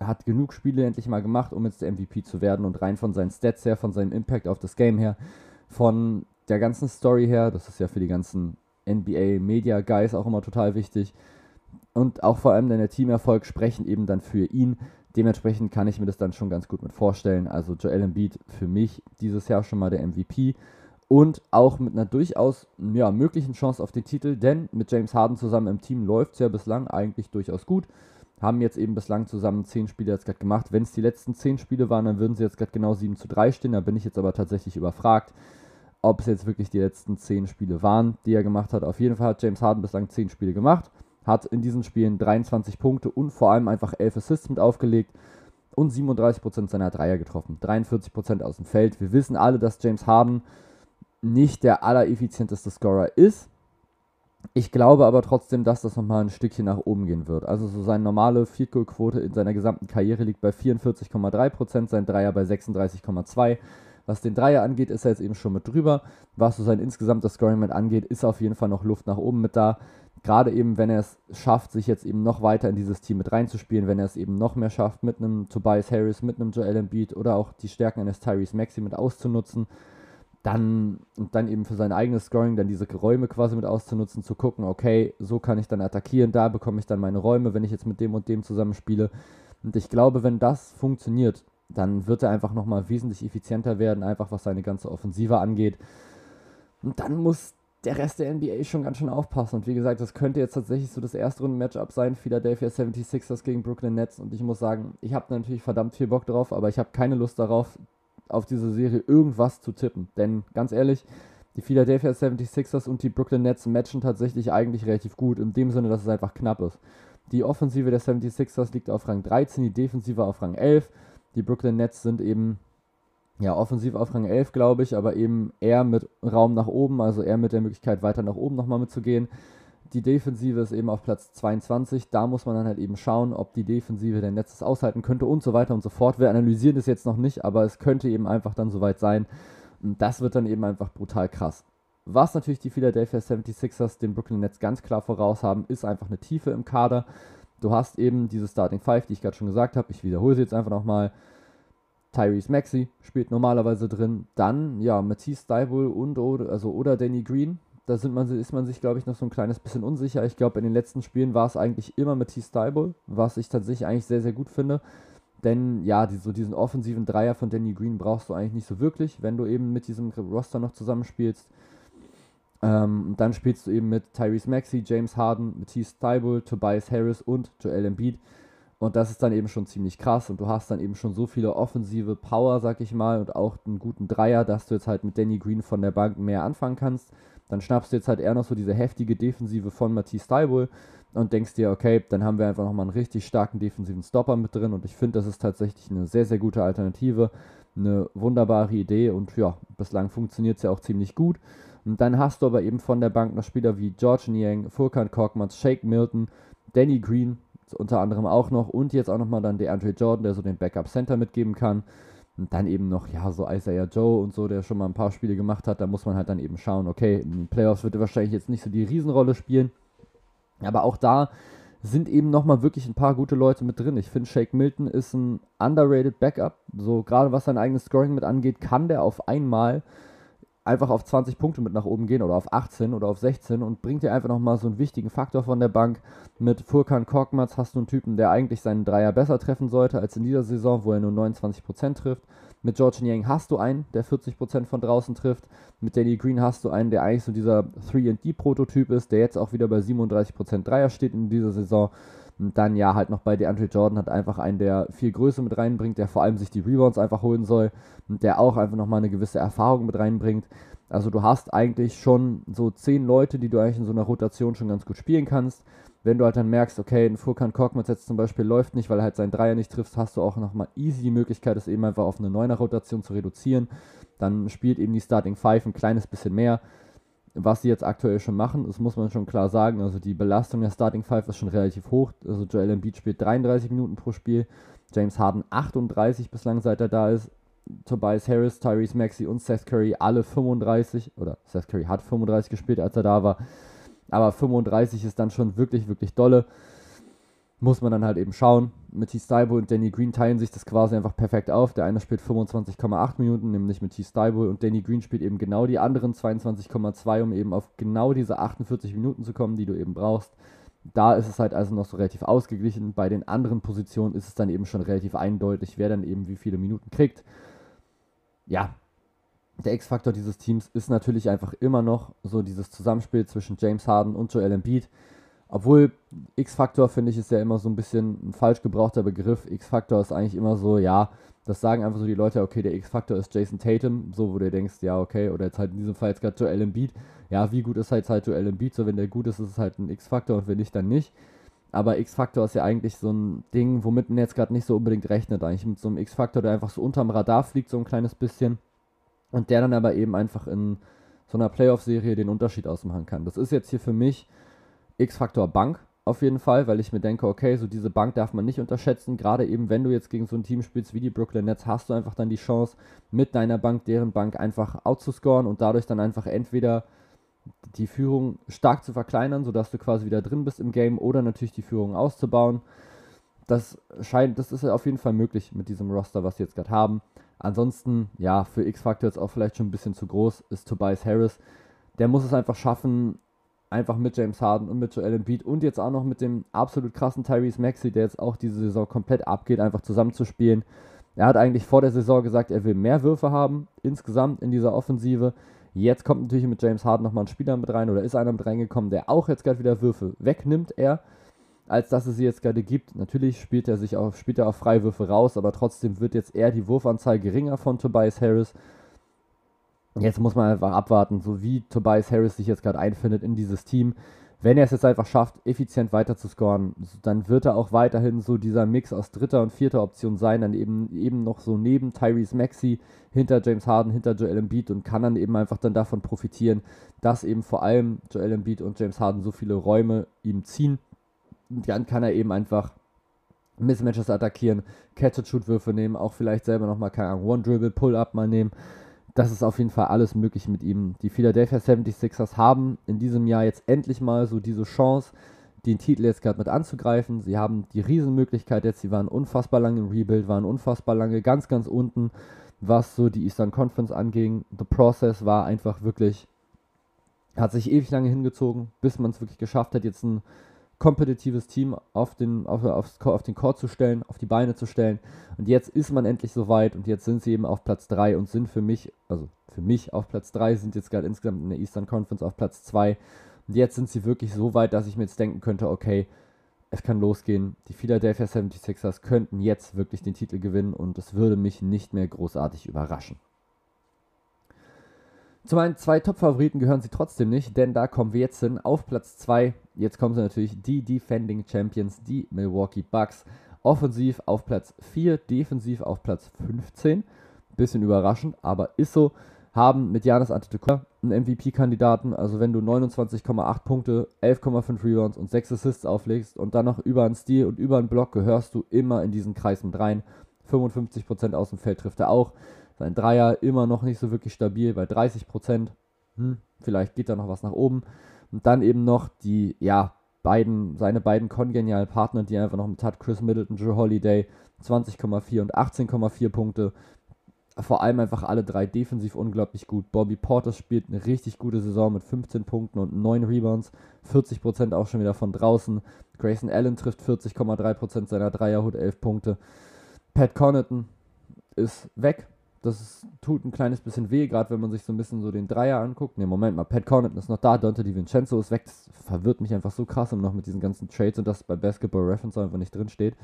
hat genug Spiele endlich mal gemacht, um jetzt der MVP zu werden und rein von seinen Stats her, von seinem Impact auf das Game her, von der ganzen Story her, das ist ja für die ganzen NBA Media Guys auch immer total wichtig. Und auch vor allem dann der Teamerfolg sprechen eben dann für ihn. Dementsprechend kann ich mir das dann schon ganz gut mit vorstellen. Also Joel Embiid für mich dieses Jahr schon mal der MVP und auch mit einer durchaus ja, möglichen Chance auf den Titel, denn mit James Harden zusammen im Team läuft es ja bislang eigentlich durchaus gut. Haben jetzt eben bislang zusammen 10 Spiele jetzt gerade gemacht. Wenn es die letzten 10 Spiele waren, dann würden sie jetzt gerade genau 7 zu 3 stehen. Da bin ich jetzt aber tatsächlich überfragt ob es jetzt wirklich die letzten 10 Spiele waren, die er gemacht hat. Auf jeden Fall hat James Harden bislang 10 Spiele gemacht, hat in diesen Spielen 23 Punkte und vor allem einfach 11 Assists mit aufgelegt und 37% seiner Dreier getroffen. 43% aus dem Feld. Wir wissen alle, dass James Harden nicht der allereffizienteste Scorer ist. Ich glaube aber trotzdem, dass das nochmal ein Stückchen nach oben gehen wird. Also so seine normale Field Goal Quote in seiner gesamten Karriere liegt bei 44,3%, sein Dreier bei 36,2%. Was den Dreier angeht, ist er jetzt eben schon mit drüber. Was so sein insgesamtes Scoring mit angeht, ist auf jeden Fall noch Luft nach oben mit da. Gerade eben, wenn er es schafft, sich jetzt eben noch weiter in dieses Team mit reinzuspielen, wenn er es eben noch mehr schafft, mit einem Tobias Harris, mit einem Joel Embiid oder auch die Stärken eines Tyrese Maxi mit auszunutzen, dann und dann eben für sein eigenes Scoring dann diese Räume quasi mit auszunutzen, zu gucken, okay, so kann ich dann attackieren, da bekomme ich dann meine Räume, wenn ich jetzt mit dem und dem zusammenspiele. Und ich glaube, wenn das funktioniert, dann wird er einfach nochmal wesentlich effizienter werden, einfach was seine ganze Offensive angeht. Und dann muss der Rest der NBA schon ganz schön aufpassen. Und wie gesagt, das könnte jetzt tatsächlich so das erste Runden-Matchup sein, Philadelphia 76ers gegen Brooklyn Nets. Und ich muss sagen, ich habe natürlich verdammt viel Bock drauf, aber ich habe keine Lust darauf, auf diese Serie irgendwas zu tippen. Denn ganz ehrlich, die Philadelphia 76ers und die Brooklyn Nets matchen tatsächlich eigentlich relativ gut, in dem Sinne, dass es einfach knapp ist. Die Offensive der 76ers liegt auf Rang 13, die Defensive auf Rang 11. Die Brooklyn Nets sind eben ja, offensiv auf Rang 11, glaube ich, aber eben eher mit Raum nach oben, also eher mit der Möglichkeit, weiter nach oben nochmal mitzugehen. Die Defensive ist eben auf Platz 22. Da muss man dann halt eben schauen, ob die Defensive der Netzes aushalten könnte und so weiter und so fort. Wir analysieren das jetzt noch nicht, aber es könnte eben einfach dann soweit sein. Und das wird dann eben einfach brutal krass. Was natürlich die Philadelphia 76ers den Brooklyn Nets ganz klar voraus haben, ist einfach eine Tiefe im Kader. Du hast eben diese Starting Five, die ich gerade schon gesagt habe. Ich wiederhole sie jetzt einfach nochmal. Tyrese Maxey spielt normalerweise drin. Dann, ja, Matisse Steibel und oder, also, oder Danny Green. Da sind man, ist man sich, glaube ich, noch so ein kleines bisschen unsicher. Ich glaube, in den letzten Spielen war es eigentlich immer Matisse Steibel, was ich tatsächlich eigentlich sehr, sehr gut finde. Denn ja, die, so diesen offensiven Dreier von Danny Green brauchst du eigentlich nicht so wirklich, wenn du eben mit diesem Roster noch zusammenspielst. Ähm, dann spielst du eben mit Tyrese Maxey, James Harden, Matisse Steibel, Tobias Harris und Joel Embiid. Und das ist dann eben schon ziemlich krass. Und du hast dann eben schon so viele offensive Power, sag ich mal, und auch einen guten Dreier, dass du jetzt halt mit Danny Green von der Bank mehr anfangen kannst. Dann schnappst du jetzt halt eher noch so diese heftige Defensive von Matisse Steibel und denkst dir, okay, dann haben wir einfach nochmal einen richtig starken defensiven Stopper mit drin. Und ich finde, das ist tatsächlich eine sehr, sehr gute Alternative. Eine wunderbare Idee und ja, bislang funktioniert es ja auch ziemlich gut. Und dann hast du aber eben von der Bank noch Spieler wie George Niang, Furkan Korkmaz, Shake Milton, Danny Green unter anderem auch noch und jetzt auch nochmal dann der Andre Jordan, der so den Backup Center mitgeben kann. Und dann eben noch, ja, so Isaiah Joe und so, der schon mal ein paar Spiele gemacht hat. Da muss man halt dann eben schauen, okay, in den Playoffs wird er wahrscheinlich jetzt nicht so die Riesenrolle spielen. Aber auch da sind eben nochmal wirklich ein paar gute Leute mit drin. Ich finde, Shake Milton ist ein underrated Backup. So gerade was sein eigenes Scoring mit angeht, kann der auf einmal einfach auf 20 Punkte mit nach oben gehen oder auf 18 oder auf 16 und bringt dir einfach nochmal so einen wichtigen Faktor von der Bank. Mit Furkan Korkmaz hast du einen Typen, der eigentlich seinen Dreier besser treffen sollte als in dieser Saison, wo er nur 29% trifft. Mit George Niang hast du einen, der 40% von draußen trifft. Mit Danny Green hast du einen, der eigentlich so dieser 3D-Prototyp ist, der jetzt auch wieder bei 37% Dreier steht in dieser Saison. Und dann ja halt noch bei DeAndre Jordan hat einfach einen, der viel Größe mit reinbringt, der vor allem sich die Rebounds einfach holen soll und der auch einfach nochmal eine gewisse Erfahrung mit reinbringt. Also du hast eigentlich schon so zehn Leute, die du eigentlich in so einer Rotation schon ganz gut spielen kannst. Wenn du halt dann merkst, okay, ein Furkan Korkmaz jetzt zum Beispiel läuft nicht, weil er halt seinen Dreier nicht trifft, hast du auch nochmal easy die Möglichkeit, es eben einfach auf eine neuner Rotation zu reduzieren. Dann spielt eben die Starting Five ein kleines bisschen mehr was sie jetzt aktuell schon machen, das muss man schon klar sagen. Also die Belastung der Starting Five ist schon relativ hoch. Also Joel Embiid spielt 33 Minuten pro Spiel, James Harden 38 bislang seit er da ist. Tobias Harris, Tyrese Maxey und Seth Curry alle 35 oder Seth Curry hat 35 gespielt, als er da war. Aber 35 ist dann schon wirklich, wirklich dolle muss man dann halt eben schauen. Matisse Steibel und Danny Green teilen sich das quasi einfach perfekt auf. Der eine spielt 25,8 Minuten, nämlich Matisse Steibel, und Danny Green spielt eben genau die anderen 22,2, um eben auf genau diese 48 Minuten zu kommen, die du eben brauchst. Da ist es halt also noch so relativ ausgeglichen. Bei den anderen Positionen ist es dann eben schon relativ eindeutig, wer dann eben wie viele Minuten kriegt. Ja, der X-Faktor dieses Teams ist natürlich einfach immer noch so dieses Zusammenspiel zwischen James Harden und Joel Embiid. Obwohl X-Faktor, finde ich, ist ja immer so ein bisschen ein falsch gebrauchter Begriff. X-Faktor ist eigentlich immer so, ja, das sagen einfach so die Leute, okay, der X-Faktor ist Jason Tatum, so wo du denkst, ja, okay, oder jetzt halt in diesem Fall jetzt gerade Joel Embiid. Ja, wie gut ist halt halt Joel Embiid? So, wenn der gut ist, ist es halt ein X-Faktor und wenn nicht, dann nicht. Aber X-Faktor ist ja eigentlich so ein Ding, womit man jetzt gerade nicht so unbedingt rechnet. Eigentlich mit so einem X-Faktor, der einfach so unterm Radar fliegt, so ein kleines bisschen. Und der dann aber eben einfach in so einer Playoff-Serie den Unterschied ausmachen kann. Das ist jetzt hier für mich X-Faktor Bank. auf jeden Fall, weil ich mir denke, okay, so diese Bank darf man nicht unterschätzen. Gerade eben, wenn du jetzt gegen so ein Team spielst wie die Brooklyn Nets, hast du einfach dann die Chance, mit deiner Bank, deren Bank einfach outzuscoren und dadurch dann einfach entweder die Führung stark zu verkleinern, sodass du quasi wieder drin bist im Game oder natürlich die Führung auszubauen. Das scheint, das ist auf jeden Fall möglich mit diesem Roster, was sie jetzt gerade haben. Ansonsten, ja, für X-Factor jetzt auch vielleicht schon ein bisschen zu groß, ist Tobias Harris. Der muss es einfach schaffen, einfach mit James Harden und mit Joel Embiid und jetzt auch noch mit dem absolut krassen Tyrese Maxey, der jetzt auch diese Saison komplett abgeht, einfach zusammenzuspielen. Er hat eigentlich vor der Saison gesagt, er will mehr Würfe haben, insgesamt in dieser Offensive. Jetzt kommt natürlich mit James Harden nochmal ein Spieler mit rein oder ist einer mit reingekommen, der auch jetzt gerade wieder Würfe wegnimmt, er, als dass es sie jetzt gerade gibt. Natürlich spielt er sich auch, spielt er auch Freiwürfe raus, aber trotzdem wird jetzt eher die Wurfanzahl geringer von Tobias Harris. Jetzt muss man einfach abwarten, so wie Tobias Harris sich jetzt gerade einfindet in dieses Team. Wenn er es jetzt einfach schafft, effizient weiter zu scoren, dann wird er auch weiterhin so dieser Mix aus dritter und vierter Option sein, dann eben, eben noch so neben Tyrese Maxey, hinter James Harden, hinter Joel Embiid und kann dann eben einfach dann davon profitieren, dass eben vor allem Joel Embiid und James Harden so viele Räume ihm ziehen. Und dann kann er eben einfach Mismatches attackieren, Catch-and-Shoot-Würfe nehmen, auch vielleicht selber nochmal, keine Ahnung, One-Dribble, Pull-Up mal nehmen das ist auf jeden Fall alles möglich mit ihm. Die Philadelphia 76ers haben in diesem Jahr jetzt endlich mal so diese Chance, den Titel jetzt gerade mit anzugreifen. Sie haben die Riesenmöglichkeit jetzt, sie waren unfassbar lange im Rebuild, waren unfassbar lange ganz, ganz unten, was so die Eastern Conference anging. The Process war einfach wirklich, hat sich ewig lange hingezogen, bis man es wirklich geschafft hat, jetzt ein kompetitives Team auf den, auf, auf, auf den Court zu stellen, auf die Beine zu stellen. Und jetzt ist man endlich so weit und jetzt sind sie eben auf Platz 3 und sind für mich, also für mich auf Platz 3, sind jetzt gerade insgesamt in der Eastern Conference auf Platz 2. Und jetzt sind sie wirklich so weit, dass ich mir jetzt denken könnte, okay, es kann losgehen. Die Philadelphia 76ers könnten jetzt wirklich den Titel gewinnen und es würde mich nicht mehr großartig überraschen. Zu meinen zwei Top-Favoriten gehören sie trotzdem nicht, denn da kommen wir jetzt hin auf Platz 2. Jetzt kommen sie natürlich die Defending Champions, die Milwaukee Bucks. Offensiv auf Platz 4, defensiv auf Platz 15. Bisschen überraschend, aber ist so. Haben mit Janis Antetokounmpo einen MVP-Kandidaten. Also wenn du 29,8 Punkte, 11,5 Rebounds und 6 Assists auflegst und dann noch über einen Stil und über einen Block gehörst du immer in diesen Kreis mit rein. 55% aus dem Feld trifft er auch. Sein Dreier immer noch nicht so wirklich stabil bei 30 Prozent. Hm, vielleicht geht da noch was nach oben. Und dann eben noch die, ja, beiden, seine beiden kongenialen Partner, die er einfach noch mit hat, Chris Middleton, Drew Holiday, 20,4 und 18,4 Punkte. Vor allem einfach alle drei defensiv unglaublich gut. Bobby Porter spielt eine richtig gute Saison mit 15 Punkten und 9 Rebounds, 40% auch schon wieder von draußen. Grayson Allen trifft 40,3% seiner Dreier, holt 11 Punkte. Pat Connaughton ist weg, das tut ein kleines bisschen weh, gerade wenn man sich so ein bisschen so den Dreier anguckt. Ne, Moment mal, Pat Connaughton ist noch da, Dante DiVincenzo ist weg. Das verwirrt mich einfach so krass und noch mit diesen ganzen Trades und das bei Basketball Reference einfach nicht drin steht.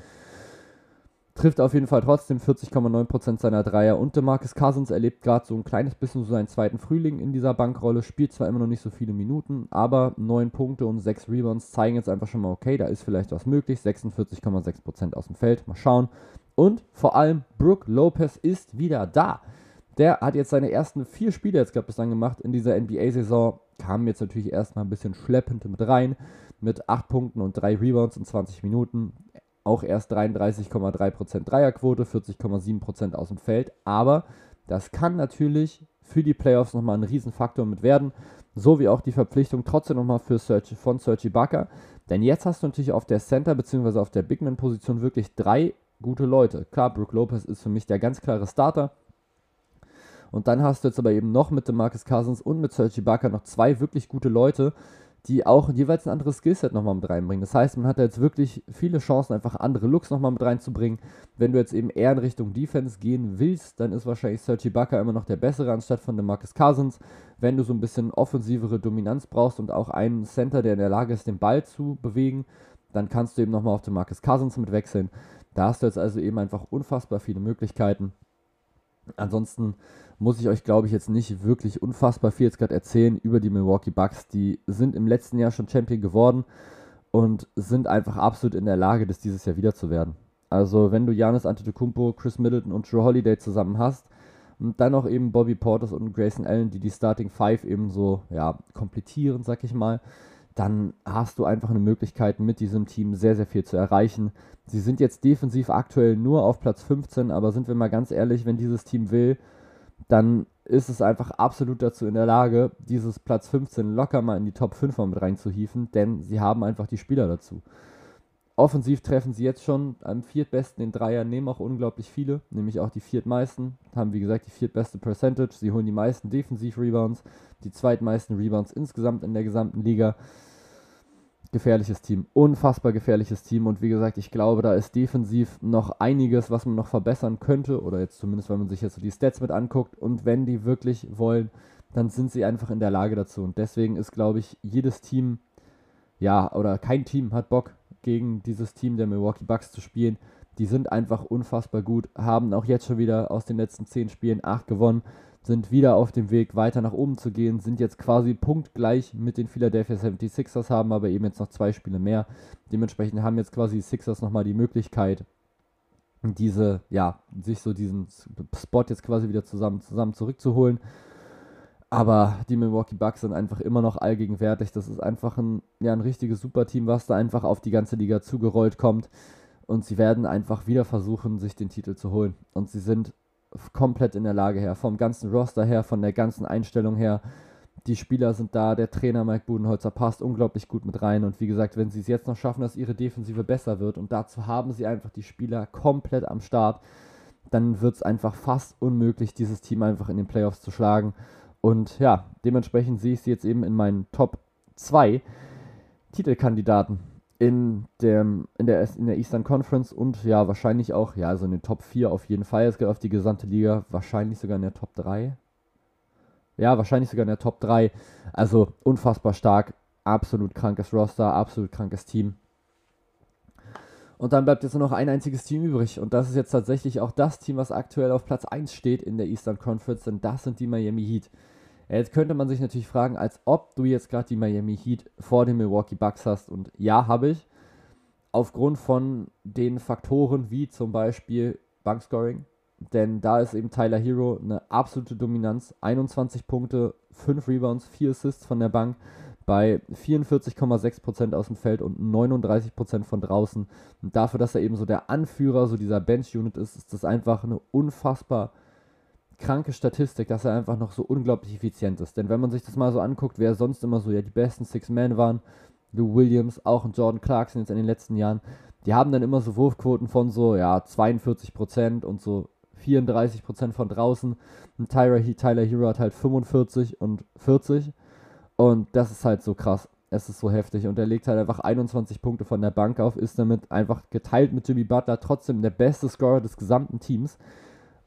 Trifft auf jeden Fall trotzdem 40,9% seiner Dreier und DeMarcus Cousins erlebt gerade so ein kleines bisschen so seinen zweiten Frühling in dieser Bankrolle, spielt zwar immer noch nicht so viele Minuten, aber 9 Punkte und 6 Rebounds zeigen jetzt einfach schon mal, okay, da ist vielleicht was möglich. 46,6% aus dem Feld, mal schauen. Und vor allem Brook Lopez ist wieder da. Der hat jetzt seine ersten vier Spiele jetzt gerade bislang gemacht in dieser NBA-Saison. Kam jetzt natürlich erstmal ein bisschen schleppend mit rein. Mit 8 Punkten und 3 Rebounds in 20 Minuten. Auch erst 33,3% Dreierquote, 40,7% aus dem Feld. Aber das kann natürlich für die Playoffs nochmal ein Riesenfaktor mit werden. So wie auch die Verpflichtung trotzdem nochmal für Serge, von Sergi Bakker. Denn jetzt hast du natürlich auf der Center- bzw. auf der Bigman-Position wirklich drei gute Leute. Klar, Brook Lopez ist für mich der ganz klare Starter. Und dann hast du jetzt aber eben noch mit dem Marcus Cousins und mit Serge Ibaka noch zwei wirklich gute Leute, die auch jeweils ein anderes Skillset nochmal mit reinbringen. Das heißt, man hat da jetzt wirklich viele Chancen, einfach andere Looks nochmal mit reinzubringen. Wenn du jetzt eben eher in Richtung Defense gehen willst, dann ist wahrscheinlich Serge Ibaka immer noch der bessere anstatt von dem Marcus Cousins. Wenn du so ein bisschen offensivere Dominanz brauchst und auch einen Center, der in der Lage ist, den Ball zu bewegen, dann kannst du eben nochmal auf den Marcus Cousins mit wechseln. Da hast du jetzt also eben einfach unfassbar viele Möglichkeiten. Ansonsten muss ich euch, glaube ich, jetzt nicht wirklich unfassbar viel jetzt gerade erzählen über die Milwaukee Bucks. Die sind im letzten Jahr schon Champion geworden und sind einfach absolut in der Lage, das dieses Jahr wieder zu werden. Also wenn du Janis Antetokounmpo, Chris Middleton und Drew Holiday zusammen hast und dann noch eben Bobby Portis und Grayson Allen, die die Starting Five eben so ja komplettieren, sag ich mal, dann hast du einfach eine Möglichkeit, mit diesem Team sehr, sehr viel zu erreichen. Sie sind jetzt defensiv aktuell nur auf Platz 15, aber sind wir mal ganz ehrlich, wenn dieses Team will, dann ist es einfach absolut dazu in der Lage, dieses Platz 15 locker mal in die Top 5 mal mit reinzuhieven, denn sie haben einfach die Spieler dazu. Offensiv treffen sie jetzt schon am viertbesten in Dreier, nehmen auch unglaublich viele, nämlich auch die viertmeisten, haben wie gesagt die viertbeste Percentage, sie holen die meisten Defensiv-Rebounds, die zweitmeisten Rebounds insgesamt in der gesamten Liga. Gefährliches Team, unfassbar gefährliches Team. Und wie gesagt, ich glaube, da ist defensiv noch einiges, was man noch verbessern könnte. Oder jetzt zumindest, wenn man sich jetzt so die Stats mit anguckt. Und wenn die wirklich wollen, dann sind sie einfach in der Lage dazu. Und deswegen ist, glaube ich, jedes Team, ja, oder kein Team hat Bock gegen dieses Team der Milwaukee Bucks zu spielen. Die sind einfach unfassbar gut, haben auch jetzt schon wieder aus den letzten zehn Spielen acht gewonnen sind wieder auf dem Weg, weiter nach oben zu gehen, sind jetzt quasi punktgleich mit den Philadelphia 76ers, haben aber eben jetzt noch zwei Spiele mehr. Dementsprechend haben jetzt quasi die Sixers nochmal die Möglichkeit, diese, ja, sich so diesen Spot jetzt quasi wieder zusammen, zusammen zurückzuholen. Aber die Milwaukee Bucks sind einfach immer noch allgegenwärtig. Das ist einfach ein, ja, ein richtiges Superteam, was da einfach auf die ganze Liga zugerollt kommt. Und sie werden einfach wieder versuchen, sich den Titel zu holen. Und sie sind komplett in der Lage her, vom ganzen Roster her, von der ganzen Einstellung her. Die Spieler sind da, der Trainer Mike Budenholzer passt unglaublich gut mit rein und wie gesagt, wenn sie es jetzt noch schaffen, dass ihre Defensive besser wird und dazu haben sie einfach die Spieler komplett am Start, dann wird es einfach fast unmöglich, dieses Team einfach in den Playoffs zu schlagen. Und ja, dementsprechend sehe ich sie jetzt eben in meinen Top 2 Titelkandidaten in, dem, in, der, in der Eastern Conference und ja, wahrscheinlich auch, ja, also in den Top 4 auf jeden Fall. Es geht auf die gesamte Liga, wahrscheinlich sogar in der Top 3. Ja, wahrscheinlich sogar in der Top 3. Also unfassbar stark, absolut krankes Roster, absolut krankes Team. Und dann bleibt jetzt nur noch ein einziges Team übrig. Und das ist jetzt tatsächlich auch das Team, was aktuell auf Platz 1 steht in der Eastern Conference. Denn das sind die Miami Heat. Jetzt könnte man sich natürlich fragen, als ob du jetzt gerade die Miami Heat vor den Milwaukee Bucks hast. Und ja, habe ich. Aufgrund von den Faktoren wie zum Beispiel Bankscoring. Denn da ist eben Tyler Hero eine absolute Dominanz. 21 Punkte, 5 Rebounds, 4 Assists von der Bank bei 44,6% aus dem Feld und 39% von draußen. Und dafür, dass er eben so der Anführer so dieser Bench-Unit ist, ist das einfach eine unfassbar kranke Statistik, dass er einfach noch so unglaublich effizient ist. Denn wenn man sich das mal so anguckt, wer sonst immer so ja die besten Six Men waren, Lou Williams, auch ein Jordan Clarkson jetzt in den letzten Jahren, die haben dann immer so Wurfquoten von so ja 42% und so 34% von draußen. Und Tyler, Tyler Hero hat halt 45 und 40. Und das ist halt so krass. Es ist so heftig. Und er legt halt einfach 21 Punkte von der Bank auf, ist damit einfach geteilt mit Jimmy Butler trotzdem der beste Scorer des gesamten Teams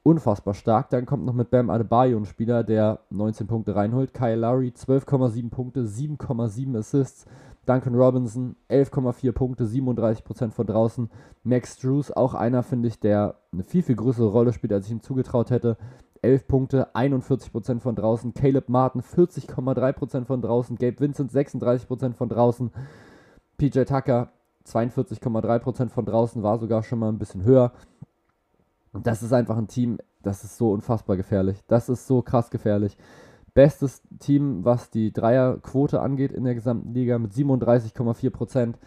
unfassbar stark. Dann kommt noch mit Bam Adebayo ein Spieler, der 19 Punkte reinholt. Kyle Lowry 12,7 Punkte, 7,7 Assists. Duncan Robinson 11,4 Punkte, 37% von draußen. Max Drews, auch einer, finde ich, der eine viel, viel größere Rolle spielt, als ich ihm zugetraut hätte. 11 Punkte, 41% von draußen. Caleb Martin 40,3% von draußen. Gabe Vincent 36% von draußen. PJ Tucker 42,3% von draußen, war sogar schon mal ein bisschen höher. Und das ist einfach ein Team, das ist so unfassbar gefährlich. Das ist so krass gefährlich. Bestes Team, was die Dreierquote angeht in der gesamten Liga mit 37,4 Prozent.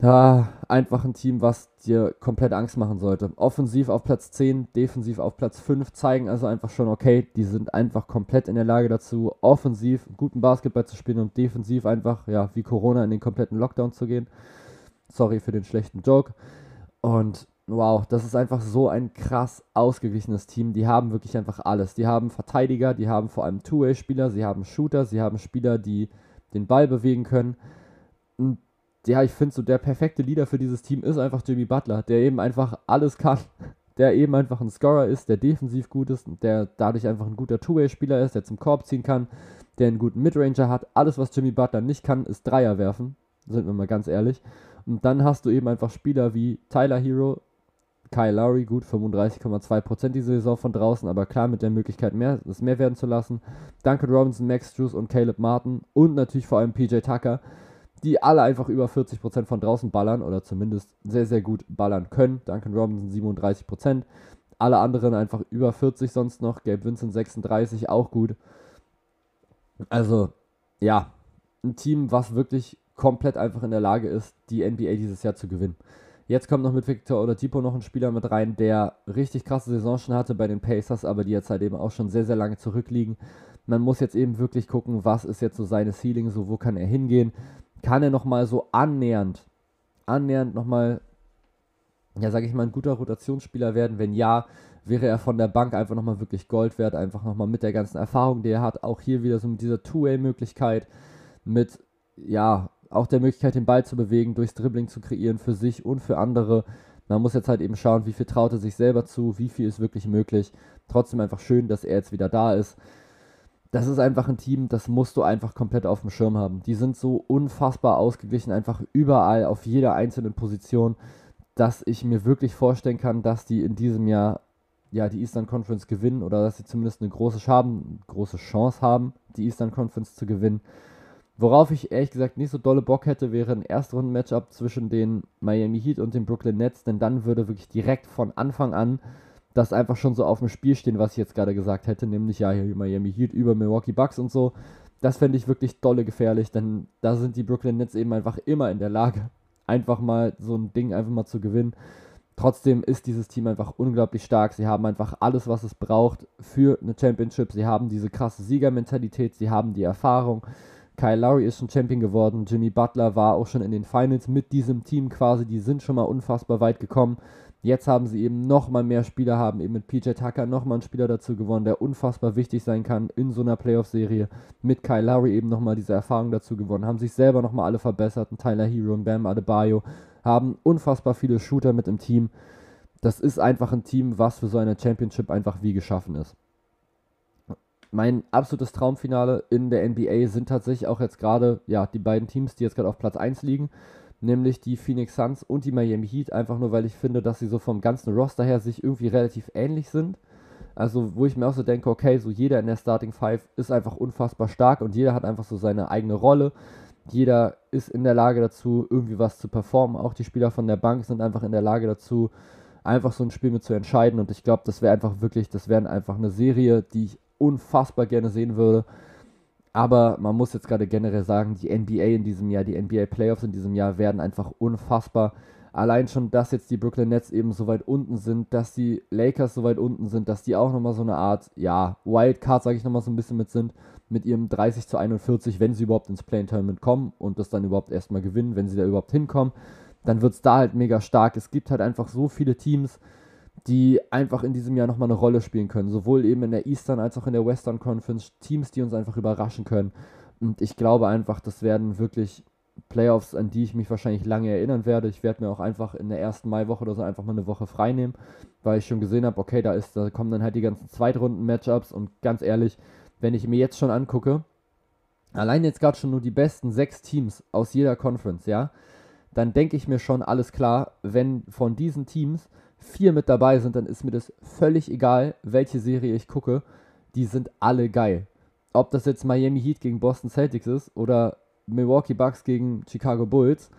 Ja, einfach ein Team, was dir komplett Angst machen sollte. Offensiv auf Platz 10, defensiv auf Platz 5 zeigen also einfach schon, okay, die sind einfach komplett in der Lage dazu, offensiv guten Basketball zu spielen und defensiv einfach, ja, wie Corona in den kompletten Lockdown zu gehen. Sorry für den schlechten Joke. Und wow, das ist einfach so ein krass ausgeglichenes Team. Die haben wirklich einfach alles. Die haben Verteidiger, die haben vor allem Two-Way-Spieler, sie haben Shooter, sie haben Spieler, die den Ball bewegen können. Und ja, ich finde so, der perfekte Leader für dieses Team ist einfach Jimmy Butler, der eben einfach alles kann. <laughs> Der eben einfach ein Scorer ist, der defensiv gut ist, der dadurch einfach ein guter Two-Way-Spieler ist, der zum Korb ziehen kann, der einen guten Midranger hat. Alles, was Jimmy Butler nicht kann, ist Dreier werfen. Sind wir mal ganz ehrlich. Und dann hast du eben einfach Spieler wie Tyler Hero, Kyle Lowry, gut, 35,2% diese Saison von draußen, aber klar mit der Möglichkeit, mehr, es mehr werden zu lassen. Duncan Robinson, Max Drews und Caleb Martin und natürlich vor allem PJ Tucker, die alle einfach über 40% von draußen ballern oder zumindest sehr, sehr gut ballern können. Duncan Robinson 37%, alle anderen einfach über 40 sonst noch. Gabe Vincent 36, auch gut. Also, ja, ein Team, was wirklich komplett einfach in der Lage ist, die NBA dieses Jahr zu gewinnen. Jetzt kommt noch mit Victor Oladipo noch ein Spieler mit rein, der richtig krasse Saison schon hatte bei den Pacers, aber die jetzt halt eben auch schon sehr, sehr lange zurückliegen. Man muss jetzt eben wirklich gucken, was ist jetzt so seine Ceiling, so wo kann er hingehen. Kann er nochmal so annähernd, annähernd nochmal, ja, sage ich mal, ein guter Rotationsspieler werden? Wenn ja, wäre er von der Bank einfach nochmal wirklich Gold wert, einfach nochmal mit der ganzen Erfahrung, die er hat. Auch hier wieder so mit dieser Two-Way-Möglichkeit, mit, ja, auch der Möglichkeit, den Ball zu bewegen, durchs Dribbling zu kreieren für sich und für andere. Man muss jetzt halt eben schauen, wie viel traut er sich selber zu, wie viel ist wirklich möglich. Trotzdem einfach schön, dass er jetzt wieder da ist. Das ist einfach ein Team, das musst du einfach komplett auf dem Schirm haben. Die sind so unfassbar ausgeglichen, einfach überall, auf jeder einzelnen Position, dass ich mir wirklich vorstellen kann, dass die in diesem Jahr ja, die Eastern Conference gewinnen oder dass sie zumindest eine große, haben, große Chance haben, die Eastern Conference zu gewinnen. Worauf ich ehrlich gesagt nicht so dolle Bock hätte, wäre ein Erstrunden-Matchup zwischen den Miami Heat und den Brooklyn Nets, denn dann würde wirklich direkt von Anfang an das einfach schon so auf dem Spiel stehen, was ich jetzt gerade gesagt hätte, nämlich ja, hier Miami Heat über Milwaukee Bucks und so. Das fände ich wirklich dolle gefährlich, denn da sind die Brooklyn Nets eben einfach immer in der Lage, einfach mal so ein Ding einfach mal zu gewinnen. Trotzdem ist dieses Team einfach unglaublich stark. Sie haben einfach alles, was es braucht für eine Championship. Sie haben diese krasse Siegermentalität, sie haben die Erfahrung. Kyle Lowry ist schon Champion geworden. Jimmy Butler war auch schon in den Finals mit diesem Team quasi. Die sind schon mal unfassbar weit gekommen. Jetzt haben sie eben nochmal mehr Spieler, haben eben mit PJ Tucker nochmal einen Spieler dazu gewonnen, der unfassbar wichtig sein kann in so einer Playoff-Serie. Mit Kyle Lowry eben nochmal diese Erfahrung dazu gewonnen, haben sich selber nochmal alle verbessert. Und Tyler Hero und Bam Adebayo haben unfassbar viele Shooter mit im Team. Das ist einfach ein Team, was für so eine Championship einfach wie geschaffen ist. Mein absolutes Traumfinale in der NBA sind tatsächlich auch jetzt gerade, ja, die beiden Teams, die jetzt gerade auf Platz 1 liegen, nämlich die Phoenix Suns und die Miami Heat, einfach nur weil ich finde, dass sie so vom ganzen Roster her sich irgendwie relativ ähnlich sind. Also, wo ich mir auch so denke, okay, so jeder in der Starting Five ist einfach unfassbar stark und jeder hat einfach so seine eigene Rolle. Jeder ist in der Lage dazu, irgendwie was zu performen. Auch die Spieler von der Bank sind einfach in der Lage dazu, einfach so ein Spiel mit zu entscheiden. Und ich glaube, das wäre einfach wirklich, das wäre einfach eine Serie, die ich unfassbar gerne sehen würde. Aber man muss jetzt gerade generell sagen, die NBA in diesem Jahr, die NBA Playoffs in diesem Jahr werden einfach unfassbar. Allein schon, dass jetzt die Brooklyn Nets eben so weit unten sind, dass die Lakers so weit unten sind, dass die auch nochmal so eine Art, ja, Wildcard, sage ich nochmal so ein bisschen mit sind mit ihrem 30 zu 41, wenn sie überhaupt ins Play-In-Tournament kommen und das dann überhaupt erstmal gewinnen, wenn sie da überhaupt hinkommen, dann wird es da halt mega stark. Es gibt halt einfach so viele Teams, die einfach in diesem Jahr nochmal eine Rolle spielen können. Sowohl eben in der Eastern als auch in der Western Conference. Teams, die uns einfach überraschen können. Und ich glaube einfach, das werden wirklich Playoffs, an die ich mich wahrscheinlich lange erinnern werde. Ich werde mir auch einfach in der ersten Maiwoche oder so einfach mal eine Woche frei nehmen, weil ich schon gesehen habe, okay, da ist, da kommen dann halt die ganzen Zweitrunden-Matchups und ganz ehrlich, wenn ich mir jetzt schon angucke, allein jetzt gerade schon nur die besten sechs Teams aus jeder Conference, ja, dann denke ich mir schon, alles klar, wenn von diesen Teams vier mit dabei sind, dann ist mir das völlig egal, welche Serie ich gucke. Die sind alle geil. Ob das jetzt Miami Heat gegen Boston Celtics ist oder Milwaukee Bucks gegen Chicago Bulls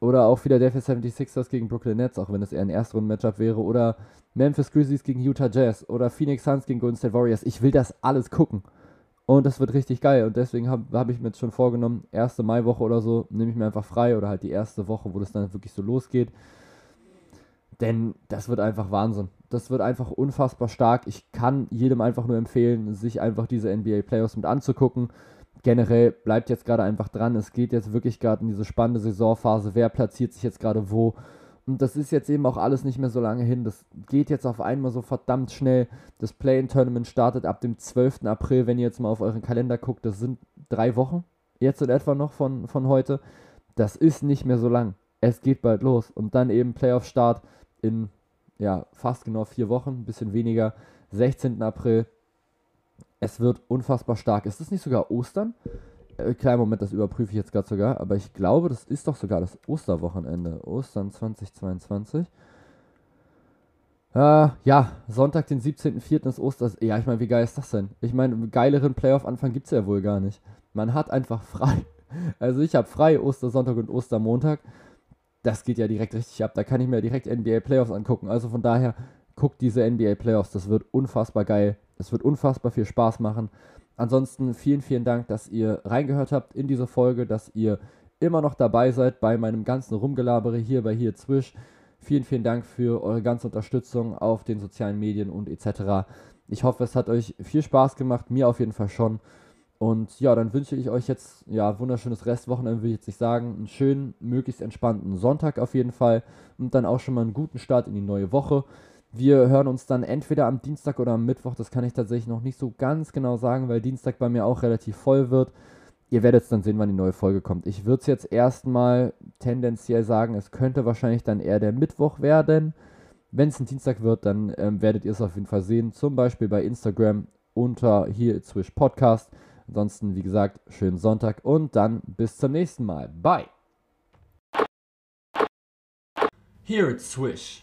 oder auch Philadelphia 76ers gegen Brooklyn Nets, auch wenn es eher ein Erstrunden-Matchup wäre, oder Memphis Grizzlies gegen Utah Jazz oder Phoenix Suns gegen Golden State Warriors. Ich will das alles gucken. Und das wird richtig geil. Und deswegen habe hab ich mir jetzt schon vorgenommen, erste Maiwoche oder so, nehme ich mir einfach frei oder halt die erste Woche, wo das dann wirklich so losgeht. Denn das wird einfach Wahnsinn. Das wird einfach unfassbar stark. Ich kann jedem einfach nur empfehlen, sich einfach diese NBA Playoffs mit anzugucken. Generell bleibt jetzt gerade einfach dran. Es geht jetzt wirklich gerade in diese spannende Saisonphase. Wer platziert sich jetzt gerade wo? Und das ist jetzt eben auch alles nicht mehr so lange hin. Das geht jetzt auf einmal so verdammt schnell. Das Play-in-Tournament startet ab dem 12. April, wenn ihr jetzt mal auf euren Kalender guckt. Das sind drei Wochen jetzt in etwa noch von, von heute. Das ist nicht mehr so lang. Es geht bald los. Und dann eben Playoff-Start in ja, fast genau vier Wochen, ein bisschen weniger. 16. April. Es wird unfassbar stark. Ist das nicht sogar Ostern? Äh, kleinen Moment, das überprüfe ich jetzt gerade sogar, aber ich glaube, das ist doch sogar das Osterwochenende. Ostern 2022. Äh, ja, Sonntag, den 17.04. ist Osters. Ja, ich meine, wie geil ist das denn? Ich meine, geileren Playoff-Anfang gibt es ja wohl gar nicht. Man hat einfach frei. <laughs> Also ich habe frei Ostersonntag und Ostermontag. Das geht ja direkt richtig ab. Da kann ich mir direkt NBA Playoffs angucken. Also von daher, guckt diese NBA Playoffs. Das wird unfassbar geil. Es wird unfassbar viel Spaß machen. ansonsten vielen, vielen Dank, dass ihr reingehört habt in diese Folge, dass ihr immer noch dabei seid bei meinem ganzen Rumgelabere hier bei hier Zwisch. Vielen, vielen Dank für eure ganze Unterstützung auf den sozialen Medien und etc. Ich hoffe, es hat euch viel Spaß gemacht, mir auf jeden Fall schon. Und ja, dann wünsche ich euch jetzt, ja, wunderschönes Restwochenende, will ich jetzt nicht sagen. Einen schönen, möglichst entspannten Sonntag auf jeden Fall. Und dann auch schon mal einen guten Start in die neue Woche. Wir hören uns dann entweder am Dienstag oder am Mittwoch. Das kann ich tatsächlich noch nicht so ganz genau sagen, weil Dienstag bei mir auch relativ voll wird. Ihr werdet es dann sehen, wann die neue Folge kommt. Ich würde es jetzt erstmal tendenziell sagen, es könnte wahrscheinlich dann eher der Mittwoch werden. Wenn es ein Dienstag wird, dann ähm, werdet ihr es auf jeden Fall sehen. Zum Beispiel bei Instagram unter hier Swish Podcast. Ansonsten, wie gesagt, schönen Sonntag und dann bis zum nächsten Mal. Bye. Here it's Swish.